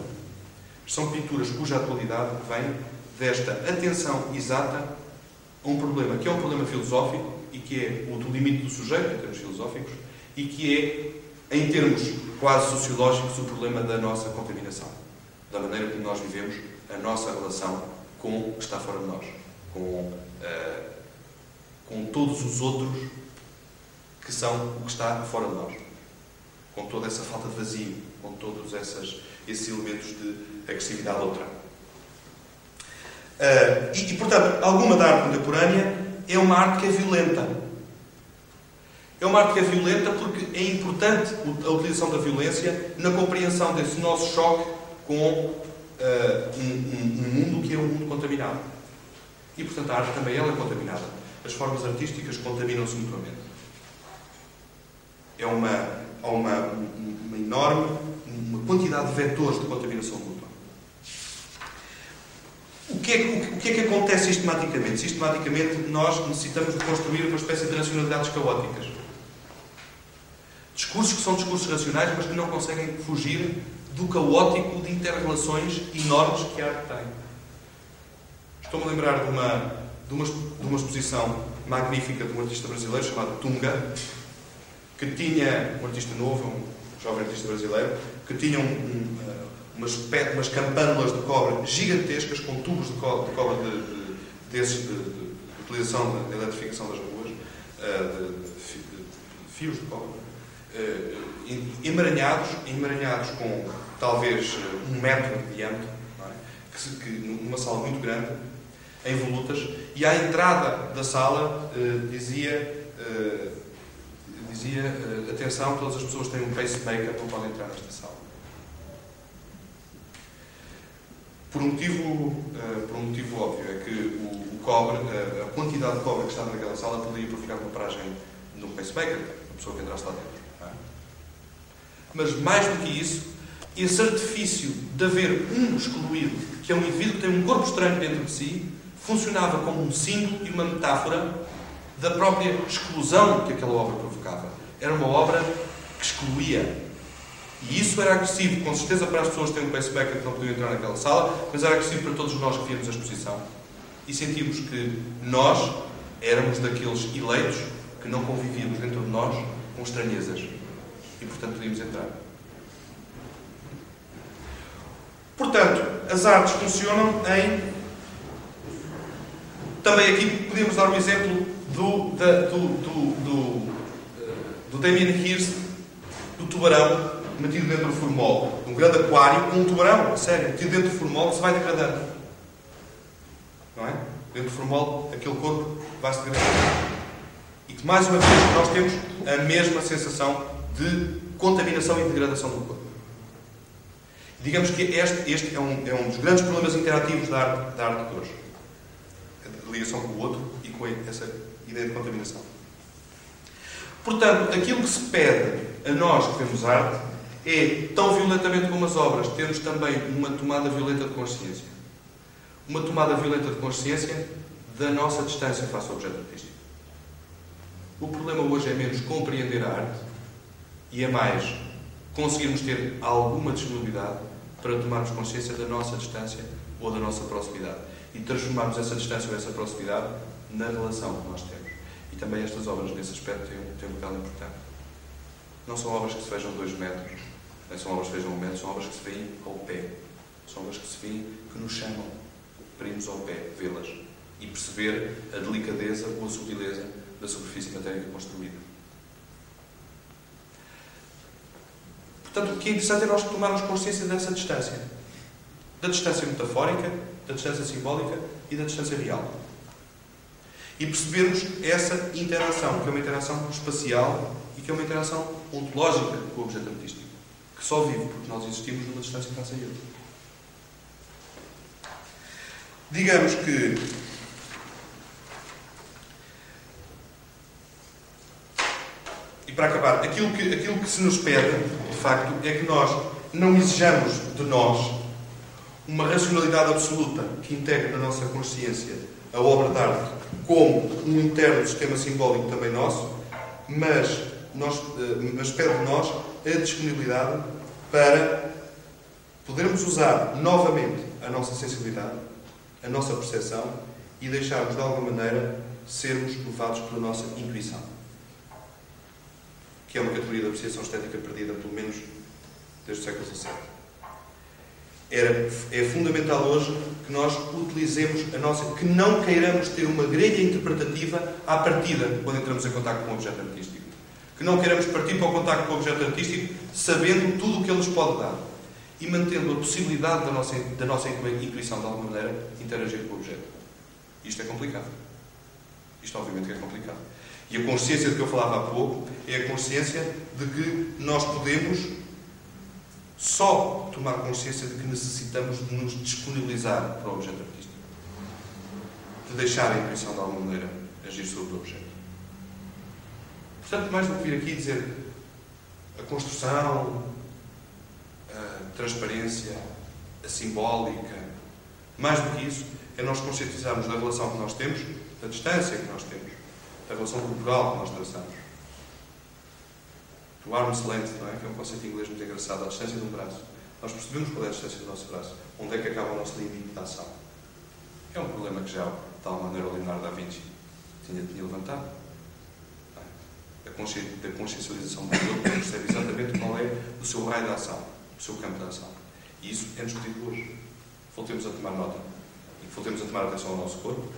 são pinturas cuja atualidade vem desta atenção exata a um problema que é um problema filosófico e que é o do limite do sujeito, em termos filosóficos, e que é, em termos quase sociológicos, o problema da nossa contaminação. Da maneira como nós vivemos a nossa relação com o que está fora de nós. Com, uh, com todos os outros que são o que está fora de nós. Com toda essa falta de vazio, com todos essas, esses elementos de agressividade outra. Uh, e, e, portanto, alguma da arte contemporânea é uma arte que é violenta. É uma arte que é violenta porque é importante a utilização da violência na compreensão desse nosso choque com uh, um, um, um, mundo que é um mundo contaminado. E, portanto, a arte também ela é contaminada. As formas artísticas contaminam-se mutuamente. É uma, há uma, uma enorme uma quantidade de vetores de contaminação mútua. O que, é, o que é que acontece sistematicamente? Sistematicamente, nós necessitamos de construir uma espécie de racionalidades caóticas. Discursos que são discursos racionais, mas que não conseguem fugir do caótico de interrelações enormes que a arte tem. Estou-me a lembrar de uma, de, uma, de uma exposição magnífica de um artista brasileiro chamado Tunga, que tinha, um artista novo, um jovem artista brasileiro, que tinha um, um, uh, umas, umas campânulas de cobre gigantescas com tubos de cobre, de, cobre de, de, desses de, de, utilização da eletrificação das ruas, uh, de, fios de cobre, uh, emaranhados, emaranhados com talvez um metro de diâmetro, é? que, que, numa sala muito grande, em volutas, e à entrada da sala uh, dizia, uh, dizia atenção, todas as pessoas têm um pacemaker, não podem entrar nesta sala. Por um motivo, por um motivo óbvio, é que o, o cobre, a quantidade de cobre que estava naquela sala poderia provocar uma paragem no pacemaker, a pessoa que entrasse lá dentro. Mas mais do que isso, esse artifício de haver um excluído, que é um indivíduo que tem um corpo estranho dentro de si, funcionava como um símbolo e uma metáfora da própria exclusão que aquela obra provocava. Era uma obra que excluía. E isso era agressivo, com certeza, para as pessoas que têm um pacemaker que não podiam entrar naquela sala, mas era agressivo para todos nós que víamos a exposição. E sentimos que nós éramos daqueles eleitos que não convivíamos dentro de nós com estranhezas e, portanto, podíamos entrar. Portanto, as artes funcionam em. Também aqui podemos dar um exemplo do, da, do, do, do, do Damien Hirst, do tubarão metido dentro do formol. Um grande aquário com um tubarão, sério, metido dentro do formol se vai degradando. Não é? Dentro do formol, aquele corpo vai se degradando. E que, mais uma vez, nós temos a mesma sensação de contaminação e degradação do corpo. Digamos que este, este é, um, é, um, dos grandes problemas interativos da arte, da arte de hoje. Ligação com o outro e com essa ideia de contaminação. Portanto, aquilo que se pede a nós que vemos arte é, tão violentamente como as obras, termos também uma tomada violenta de consciência. Uma tomada violenta de consciência da nossa distância face ao objeto artístico. O problema hoje é menos compreender a arte E é mais, conseguirmos ter alguma disponibilidade para tomarmos consciência da nossa distância ou da nossa proximidade e transformarmos essa distância ou essa proximidade na relação que nós temos. E também estas obras, nesse aspecto, têm, têm um bocado importante. Não são obras que se vejam dois metros, nem são obras que se vejam um metro, são obras que se veem ao pé. São obras que se veem, que nos chamam para irmos ao pé, vê-las e perceber a delicadeza ou a subtileza da superfície matérica construída. Portanto, o que é interessante é nós tomarmos consciência dessa distância. Da distância metafórica, da distância simbólica e da distância real. E percebermos essa interação, que é uma interação espacial e que é uma interação ontológica com o objeto artístico, que só vive porque nós existimos numa distância que passa a ele. Digamos que e para acabar, aquilo que, aquilo que se nos pede, de facto, é que nós não exijamos de nós uma racionalidade absoluta que integre na nossa consciência a obra de arte como um interno sistema simbólico também nosso, mas, nós, eh, mas pede de nós a disponibilidade para podermos usar novamente a nossa sensibilidade, a nossa percepção e deixarmos de alguma maneira sermos levados pela nossa intuição, que é uma categoria de apreciação estética perdida, pelo menos desde o século XVII. Era, é fundamental hoje que nós utilizemos a nossa. que não queiramos ter uma grelha interpretativa à partida quando entramos em contato com o objeto artístico. Que não queiramos partir para o contato com o objeto artístico sabendo tudo o que ele nos pode dar e mantendo a possibilidade da nossa, da nossa intuição, de alguma maneira, interagir com o objeto. Isto é complicado. Isto, obviamente, é complicado. E a consciência de que eu falava há pouco é a consciência de que nós podemos só tomar consciência de que necessitamos de nos disponibilizar para o objeto artístico. De deixar a intuição de alguma maneira agir sobre o objeto. Portanto, mais do que vir aqui dizer a construção, a transparência, a simbólica, mais do que isso, é nós conscientizarmos da relação que nós temos, da distância que nós temos, da relação cultural que nós traçamos o arm's length, não é? que é um conceito inglês muito engraçado, a distância de um braço. Nós percebemos qual é a distância do nosso braço, onde é que acaba o nosso limite de ação. É um problema que já, de tal maneira, o Leonardo da Vinci tinha, tinha levantado. É? A, consci, a consciencialização do outro percebe exatamente qual é o seu raio de ação, o seu campo de ação. E isso é discutido hoje. Voltemos a tomar nota. E voltemos a tomar atenção ao nosso corpo.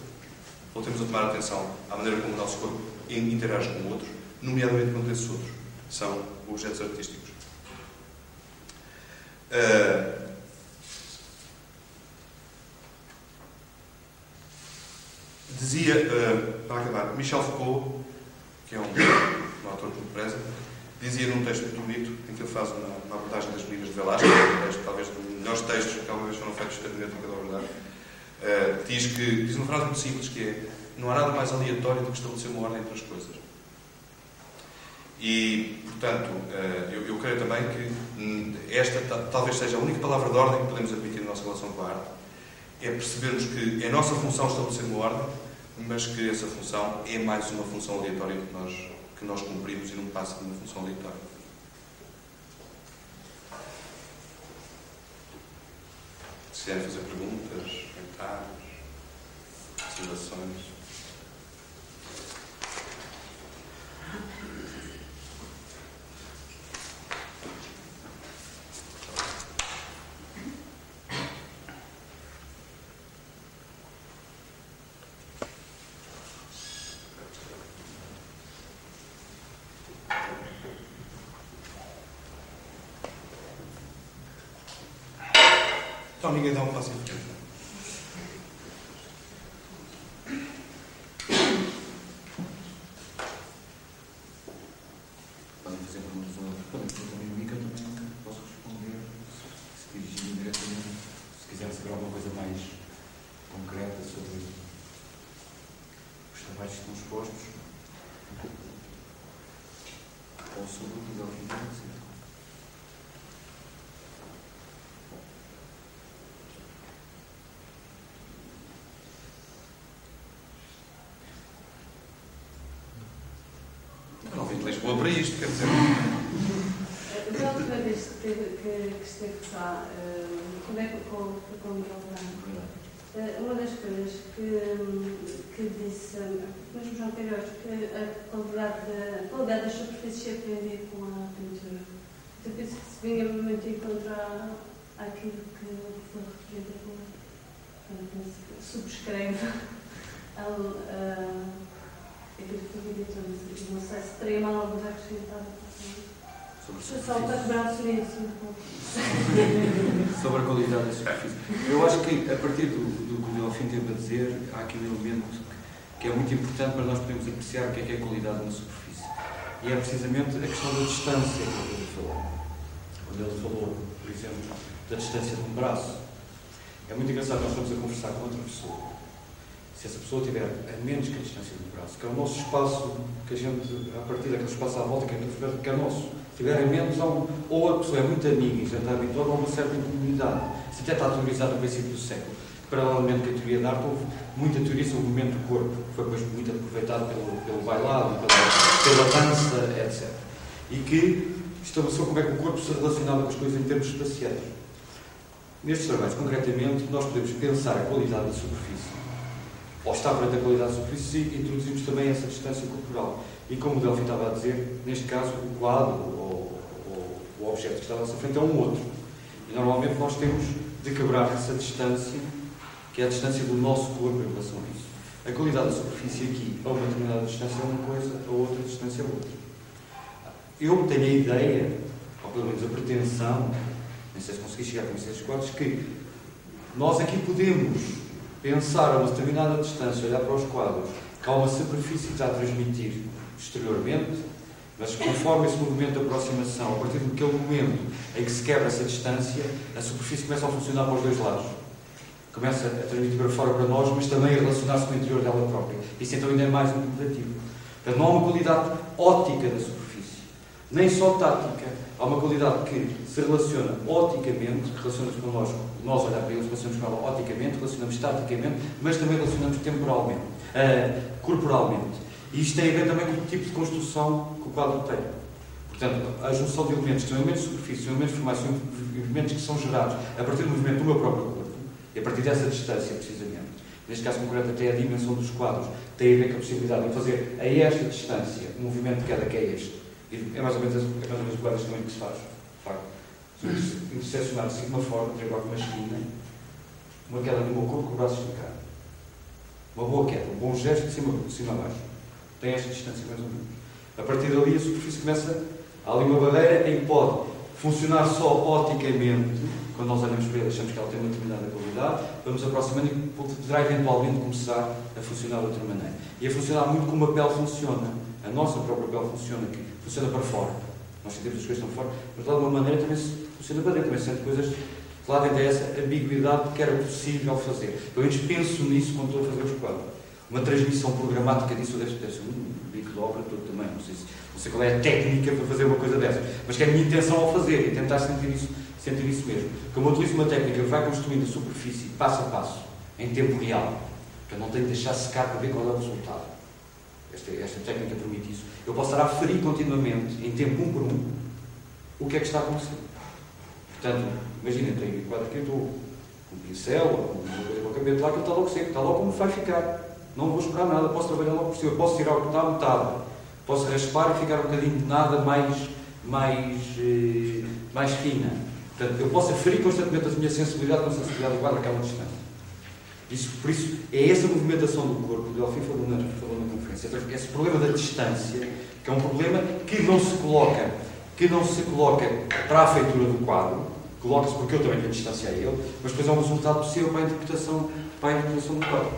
Voltemos a tomar atenção à maneira como o nosso corpo interage com o outro, nomeadamente com esses outros são objetos artísticos. Uh, dizia, uh, para acabar, Michel Foucault, que é um, um autor que me preza, dizia num texto muito bonito, em que ele faz uma, uma abordagem das medidas de Velázquez, um dos melhores textos que alguma vez foram feitos da hermenêutica da verdade, uh, diz, que, diz uma frase muito simples que é não há nada mais aleatório do que estabelecer uma ordem entre as coisas. E, portanto, eh, eu, creio também que esta talvez seja a única palavra de ordem que podemos admitir na nossa relação com a arte. É percebermos que é a nossa função estabelecer uma ordem, mas que essa função é mais uma função aleatória que nós, que nós cumprimos e não passa de uma função aleatória. Se quiserem fazer perguntas, comentários, observações. Então ninguém dá um passo em frente. Podem fazer perguntas ou podem pôr também o Mica, também posso responder, se dirigir diretamente, se quiser saber alguma coisa mais concreta sobre os trabalhos que estão expostos ou sobre o que é o Lisboa para isto, quer dizer. que, esteve, que, que esteve cá, uh, quando é que com, com o uh, uma das coisas que, que disse, mesmo João Queiroz, que a qualidade, a qualidade das superfícies aprendia com a pintura. Então penso que se vinha muito encontrar aquilo que foi referido. Subscreve [LAUGHS] foi dito, não sei se teria mal alguma acrescentada. Só para quebrar o silêncio um pouco. Sobre a qualidade da superfície. Eu acho que, a partir do, do que o Delfim teve a dizer, há aqui um elemento que é muito importante para nós podermos apreciar o que é, que é a qualidade na superfície. E é precisamente a questão da distância que ele falou. Quando ele falou, por exemplo, da distância de um braço. É muito engraçado, nós estamos a conversar com outra pessoa se essa pessoa tiver a menos que a distância do braço, que é o nosso espaço, que a gente, a partir daquele espaço à volta, que é, que é nosso, tiver a menos, ou a pessoa é muito amiga e já está habituada a uma certa incomunidade. Se até está teorizado no princípio do século, paralelamente com a teoria da arte, houve muita teoria sobre o movimento do corpo, que foi depois muito aproveitado pelo, pelo bailado, pela, pela dança, etc. E que estabeleceu como é que o corpo se relacionava com as coisas em termos espaciais. Nestes trabalhos, concretamente, nós podemos pensar a qualidade da superfície ou está perante a qualidade da superfície, introduzimos também essa distância corporal. E como o Delphi estava a dizer, neste caso, o quadro ou, ou o objeto que está à nossa frente é um outro. E normalmente nós temos de quebrar essa distância, que é a distância do nosso corpo em relação a isso. A qualidade da superfície aqui, a uma determinada distância é uma coisa, a outra distância é outra. Eu tenho a ideia, ou pelo menos a pretensão, nem sei se consegui chegar com esses quadros, que nós aqui podemos pensar a uma determinada distância, olhar para os quadros, que há uma superfície que está a transmitir exteriormente, mas conforme esse movimento de aproximação, a partir daquele momento em que se quebra essa distância, a superfície começa a funcionar para os dois lados. Começa a transmitir para fora para nós, mas também a relacionar-se com o interior dela própria. Isso então ainda é mais interpretativo. Portanto, não há uma qualidade ótica da superfície, nem só tática. Há uma qualidade que se relaciona oticamente, que relaciona-se connosco, nós olhar para eles, relacionamos com ela oticamente, relacionamos taticamente, mas também relacionamos temporalmente, uh, corporalmente. E isto tem a ver também com o tipo de construção que o quadro tem. Portanto, a junção de elementos que são elementos de superfície, elementos de formação, elementos que são gerados a partir do movimento do meu próprio corpo, e a partir dessa distância, precisamente. Neste caso concreto, até a dimensão dos quadros tem a ver com a possibilidade de fazer a esta distância um movimento de queda que é este. E é mais ou menos, é mais ou menos o quadro que se faz, de facto interseccionar assim de uma forma, triangular uma esquina, uma queda no meu corpo com o braço esticado. Uma boa queda, um bom gesto de cima, de cima a baixo. Tem esta distância mais ou menos. A partir dali a superfície começa, há ali uma barreira em que pode funcionar só oticamente, quando nós olhamos para ela achamos que ela tem uma determinada qualidade, vamos aproximando e poderá eventualmente começar a funcionar de outra maneira. E a funcionar muito como a pele funciona. A nossa própria pele funciona, que funciona para fora. Nós sentimos as coisas estão fora, mas de alguma maneira também se também sente coisas que lá dentro é essa ambiguidade que era possível fazer. Pelo menos penso nisso quando estou a fazer os quadros. Uma transmissão programática disso deve ter um bico de obra todo também, não sei, se, não sei qual é a técnica para fazer uma coisa dessas, mas que é a minha intenção ao fazer e tentar sentir isso, sentir isso mesmo. Como eu utilizo uma técnica que vai construindo a superfície passo a passo, em tempo real, eu não tenho de deixar secar para ver qual é o resultado. Esta, esta técnica permite isso. Eu posso estar a aferir continuamente, em tempo um por um, o que é que está a acontecer. Portanto, imagina, tenho quadro aqui, estou com um pincel, ou o cabelo lá, que está logo seco, está logo como vai ficar. Não vou esperar nada, posso trabalhar logo por cima, posso tirar o que está metade, posso raspar e ficar um bocadinho de nada mais, mais, eh, mais fina. Portanto, eu posso aferir constantemente a minha sensibilidade com a sensibilidade do quadro àquela distância. Isso, por isso, é essa movimentação do corpo, o Delfim falou na, falou na conferência, esse problema da distância, que é um problema que não se coloca, que não se coloca para a feitura do quadro, coloca-se porque eu também tenho distância a ele, mas depois é um resultado possível para a interpretação, para a interpretação do quadro.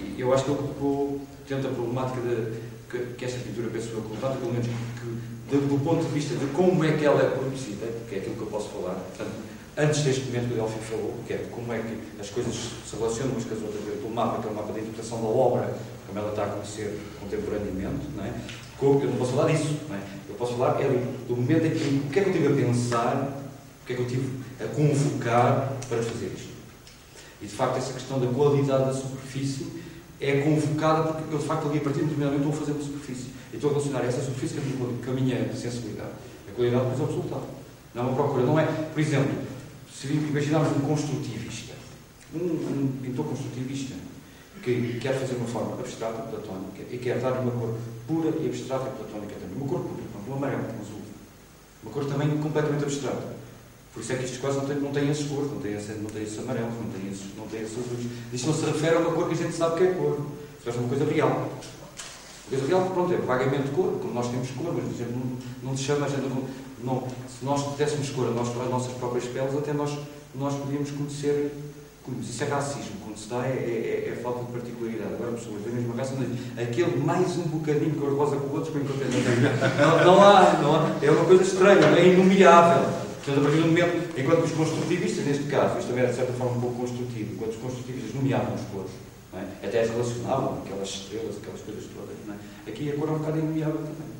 E eu acho que ele colocou, dentro da problemática de, que, que esta pintura, penso eu, levanta, pelo menos que, do ponto de vista de como é que ela é produzida, que é aquilo que eu posso falar, portanto, antes deste momento que o Delfim falou, que é como é que as coisas se relacionam umas com as outras, pelo mapa, que é o mapa da interpretação da obra, como ela está a acontecer contemporaneamente, não é? eu não posso falar disso, não é? eu posso falar é do momento em que, o que é que eu tive a pensar, que é que eu tive a convocar para fazer isto. E de facto, essa questão da qualidade da superfície é convocada porque eu de facto ali a partir de determinado momento estou a fazer uma superfície. E estou a relacionar essa superfície com a minha sensibilidade. A qualidade depois é o resultado. Não é uma procura, não é, por exemplo, se imaginarmos um construtivista, um, um pintor construtivista, que quer fazer uma forma abstrata platónica e quer dar uma cor pura e abstrata platónica também. Uma cor pura, um amarelo, um azul. Uma cor também completamente abstrata. Por isso é que quase não têm, não têm esses cores, não têm, esse, não têm esses amarelos, não têm esses, não têm esses azuis. Isto não se refere a uma cor que a gente sabe que é cor. Se é uma coisa real. Uma coisa real, pronto, é vagamente cor, como nós temos cor, mas a gente não, não se chama, não, não, se nós dessemos cor nós, as nossas próprias peles, até nós, nós podíamos conhecer isso é racismo. Quando se dá é, é, é falta de particularidade. Agora, pessoas da mesma raça, mas aquele mais um bocadinho cor-de-rosa que o outro, enquanto [LAUGHS] não, não há, não há. É uma coisa estranha, é inomeável. Portanto, a partir do momento, enquanto os construtivistas, neste caso, isto também é de certa forma um pouco construtivo, enquanto os construtivistas nomeavam os cores, é? até as relacionavam, aquelas estrelas, aquelas coisas todas, é? aqui a cor é um bocado inomeável também.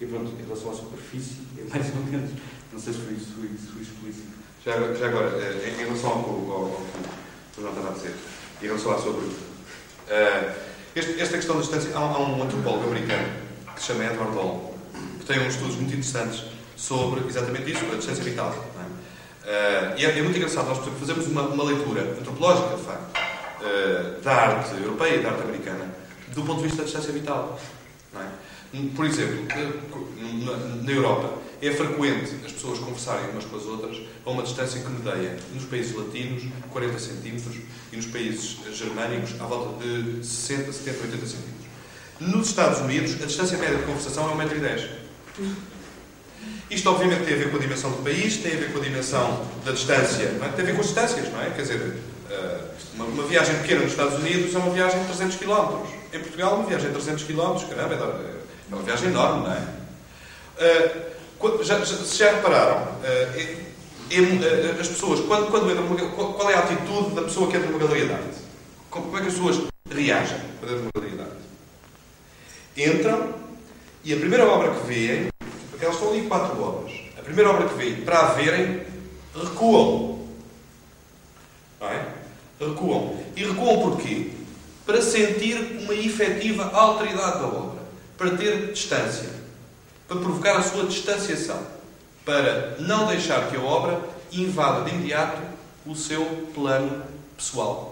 E pronto, em relação à superfície, [LAUGHS] é mais ou menos, não sei se fui, fui, fui explícito. Já, já agora, eh, em relação ao, ao, ao não estava a dizer, em relação à sua pergunta. Uh, este, esta questão da distância, há, há, um antropólogo americano que se chama Edward Hall, que tem uns estudos muito interessantes sobre exatamente isso, a distância vital. É? Uh, e é, é, muito engraçado, nós fazemos uma, uma leitura antropológica, de facto, uh, da arte europeia e da arte americana, do ponto de vista da distância vital. É? Por exemplo, na, na Europa, é frequente as pessoas conversarem umas com as outras a uma distância que medeia, nos países latinos, 40 centímetros e nos países germânicos, à volta de 60, 70, 80 centímetros. Nos Estados Unidos, a distância média de conversação é 1,10m. Isto, obviamente, tem a ver com a dimensão do país, tem a ver com a dimensão da distância, é? tem a ver com as distâncias, não é? Quer dizer, eh, uma, uma, viagem pequena nos Estados Unidos é uma viagem de 300 km. Em Portugal, uma viagem de 300 km, caramba, é uma viagem enorme, não é? Uh, já, já, já repararam? É, é, as pessoas, quando, quando entram numa, qual é a atitude da pessoa que entra numa galeria de arte? Como é que as pessoas reagem quando entram numa galeria de arte? Entram e a primeira obra que veem, elas estão ali quatro obras, a primeira obra que veem, para a verem, recuam. Não é? Recuam. E recuam porquê? Para sentir uma efetiva alteridade da obra, para ter distância para provocar a sua distanciação, para não deixar que a obra invada de imediato o seu plano pessoal.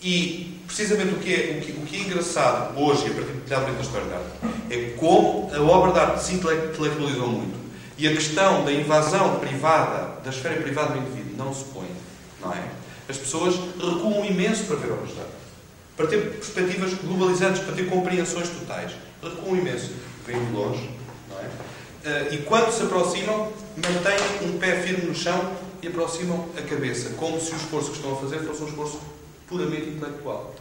E, precisamente, o que é, o que, o que é engraçado hoje, a partir da história da arte, é como a obra de arte se intelectualizou muito. E a questão da invasão privada, da esfera privada do indivíduo, não se põe. Não é? As pessoas recuam imenso para ver obras de arte. Para ter perspectivas globalizantes, para ter compreensões totais. Recuam imenso vêm de longe, não é? Uh, e quando se aproximam, mantêm um pé firme no chão e aproximam a cabeça, como se o esforço que estão a fazer fosse um esforço puramente intelectual.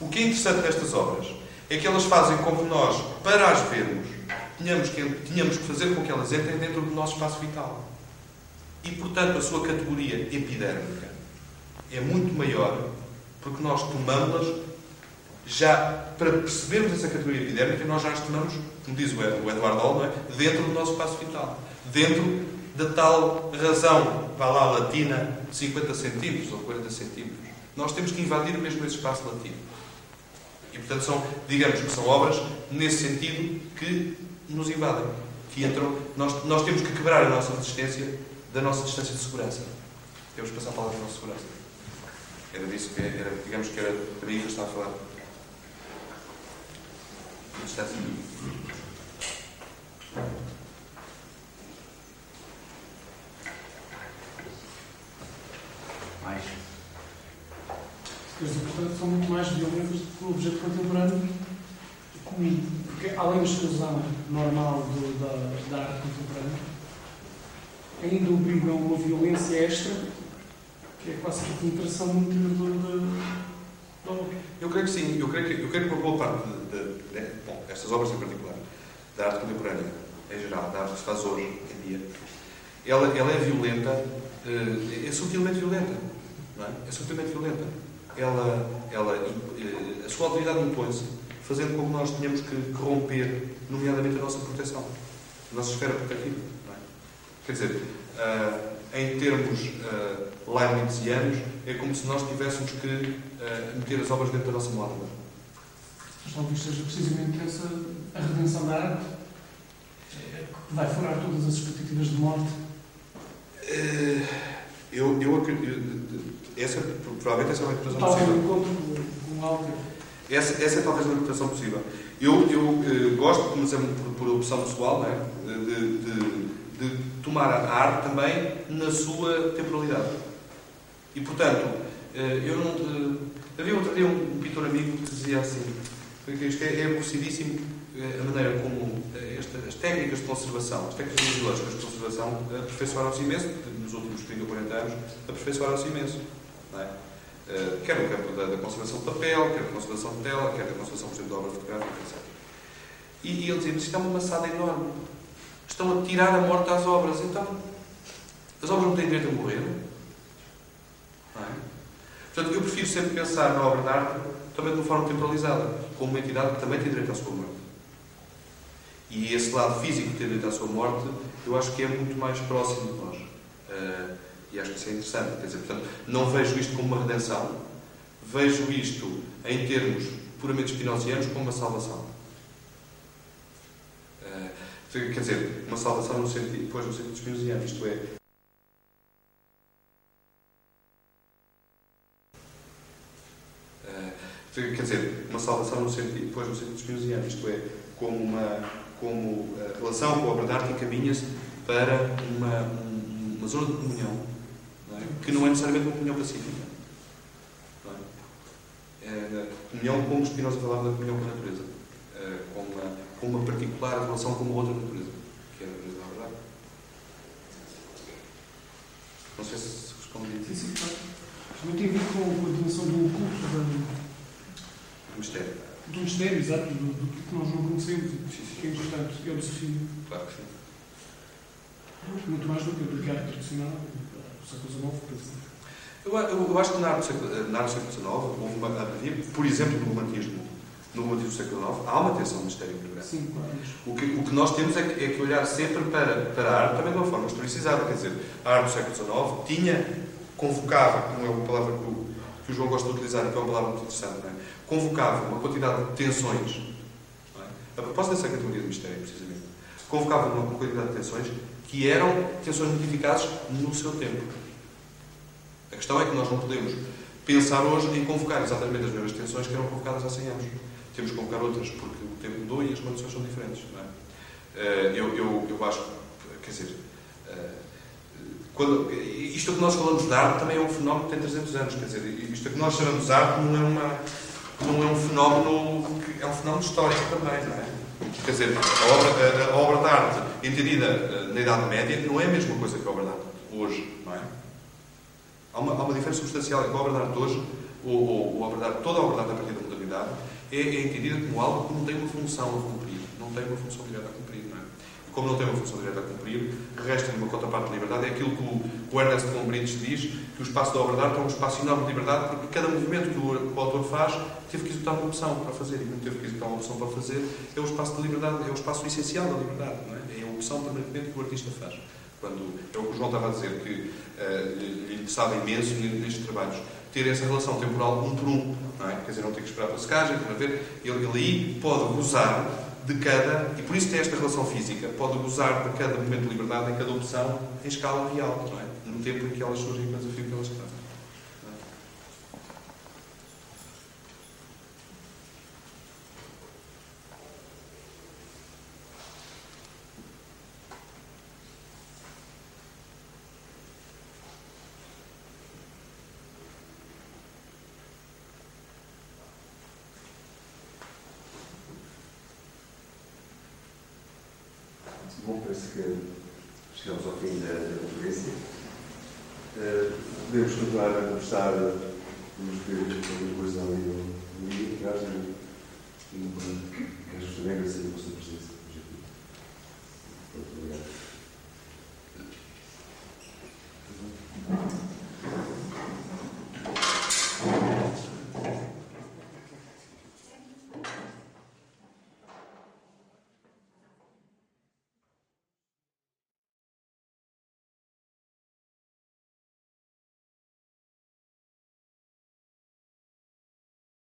O que é interessante nestas obras é que elas fazem com que nós, para as vermos, tenhamos que, tenhamos que fazer com que elas entrem dentro do nosso espaço vital. E, portanto, a sua categoria epidérmica é muito maior porque nós tomamos-las já para percebermos essa categoria epidérmica, nós já estimamos, como diz o Eduardo Hall, é? dentro do nosso espaço vital. Dentro da tal razão, vá lá, latina, de 50 centímetros ou 40 centímetros. Nós temos que invadir mesmo esse espaço latino. E, portanto, são, digamos que são obras, nesse sentido, que nos invadem. Que entram, nós, nós temos que quebrar a nossa resistência da nossa distância de segurança. Temos que passar a palavra da nossa segurança. Era disso que era, digamos que era também que estava a falar nos Estados Unidos. Mais. As portanto, são muito mais violentas do que o objeto contemporâneo comum. Porque, além da exclusão normal do, da, da arte contemporânea, ainda obriga a uma violência extra que é quase que interação muito do, eu creio que sim, eu creio que, eu creio que uma boa parte de, de, de, bom, estas obras em particular, da arte contemporânea em geral, da arte que se faz hoje em dia, ela, ela é violenta, eh, é sutilmente violenta. Não é? é sutilmente violenta. Ela, ela, eh, a sua autoridade impõe-se, fazendo com que nós tenhamos que romper, nomeadamente, a nossa proteção, a nossa esfera protetiva. É? Quer dizer, uh, em termos uh, leibnizianos, é como se nós tivéssemos que uh, meter as obras dentro da nossa moda. Mas talvez seja precisamente essa a redenção da arte. que vai furar todas as expectativas de morte? Eh, eu, eu acredito. Essa, provavelmente essa é uma interpretação Talvez possível. um encontro com, com algo. Essa, essa é talvez a interpretação possível. Eu, eu eh, gosto, mas é por, por opção pessoal, não é? de, de, de tomar a arte também na sua temporalidade. E, portanto, eh, eu não. eh, havia outro dia um pintor amigo que dizia assim: isto é, é aborrecidíssimo eh, a maneira como eh, esta- as técnicas de conservação, as técnicas biológicas de conservação eh, aperfeiçoaram-se imenso, nos últimos 30 ou 40 anos, aperfeiçoaram-se imenso. Eh, quer no campo da, da conservação de papel, quer da conservação de tela, quer da conservação, por exemplo, de obra fotográfica, etc. E, e ele dizia, isto é uma maçada enorme. Estão a tirar a morte às obras. Então, as obras não têm direito a morrer? Não é? Portanto, eu prefiro sempre pensar na obra de arte também de uma forma temporalizada, como uma entidade que também tem direito à sua morte. E esse lado físico de ter direito à sua morte, eu acho que é muito mais próximo de nós. Eh, e acho que isso é interessante. Quer dizer, portanto, não vejo isto como uma redenção, vejo isto, em termos puramente spinozianos, como uma salvação. Eh, quer dizer, uma salvação no sentido, depois no sentido spinoziano, isto é, Eh, quer dizer, uma salvação no sentido, depois no sentido spinoziano, isto é, como uma como a relação com a obra de arte encaminha-se para uma, um- uma zona de comunhão? Que não é necessariamente uma comunhão pacífica. Não é? É, a comunhão, como Spinoza falava da comunhão com a natureza, eh, com, uma, com uma particular relação com uma outra natureza, que é a natureza da verdade. Não sei se respondi. Sim, sim, claro. Também tem a ver com a dimensão do oculto, da- Mistério. do mistério, exato, do, do que nós não conhecemos, Sim, sim. que é importante, que é o desafio. Claro que sim. Muito mais do que, do que a arte tradicional, do século XIX. Eu, eu, eu acho que na arte, do século- XIX, houve uma, havia, por exemplo, no romantismo, no romantismo do século XIX, há uma tensão de mistério muito grande. Sim, claro. O que, o que nós temos é que, é que olhar sempre para, para a arte também de uma forma historicizada. Quer dizer, a arte do século XIX tinha, convocava, como é uma palavra que o, que o João gosta de utilizar, que é uma palavra muito interessante, não é? convocava uma quantidade de tensões, não é? a propósito dessa categoria de mistério, precisamente, convocava uma quantidade de tensões que eram tensões muito eficazes no seu tempo. A questão é que nós não podemos pensar hoje em convocar exatamente as mesmas tensões que eram convocadas há 100 anos. Temos que convocar outras, porque o tempo mudou e as condições são diferentes. É? Eh, eu, eu, eu acho, quer dizer, eh, quando, isto que nós falamos de arte também é um fenómeno que tem 300 anos. Quer dizer, isto que nós chamamos de arte não é, uma, não é um fenómeno, é um fenómeno histórico também, não é? Quer dizer, a obra, a, a obra de arte entendida eh, na Idade Média não é a mesma coisa que a obra de arte hoje, não é? Há uma, há uma diferença substancial entre a obra de arte hoje, ou, ou, ou a obra de arte, toda a obra de arte a partir da modernidade, é, é entendida como algo que não tem uma função a cumprir, não tem uma função direta a? Como não tem uma função direta a cumprir, resta-lhe uma cota parte de liberdade. É aquilo que o, que o Ernest Gombrich diz, que o espaço da obra de arte é um espaço enorme de liberdade, porque cada movimento que o, que o autor faz teve que executar uma opção para fazer, e como teve que executar uma opção para fazer, é o espaço de liberdade, é o espaço essencial da liberdade, não é? É a opção permanentemente que o artista faz. Quando, é o que o João estava a dizer, que lhe, lhe interessava imenso nestes trabalhos ter essa relação temporal um por um, não é? Quer dizer, não ter que esperar pela secagem, para ver. Ele, ele aí pode gozar de cada, e por isso tem esta relação física, pode gozar de cada momento de liberdade, em cada opção, em escala real, não é? No tempo em que elas surgem e no desafio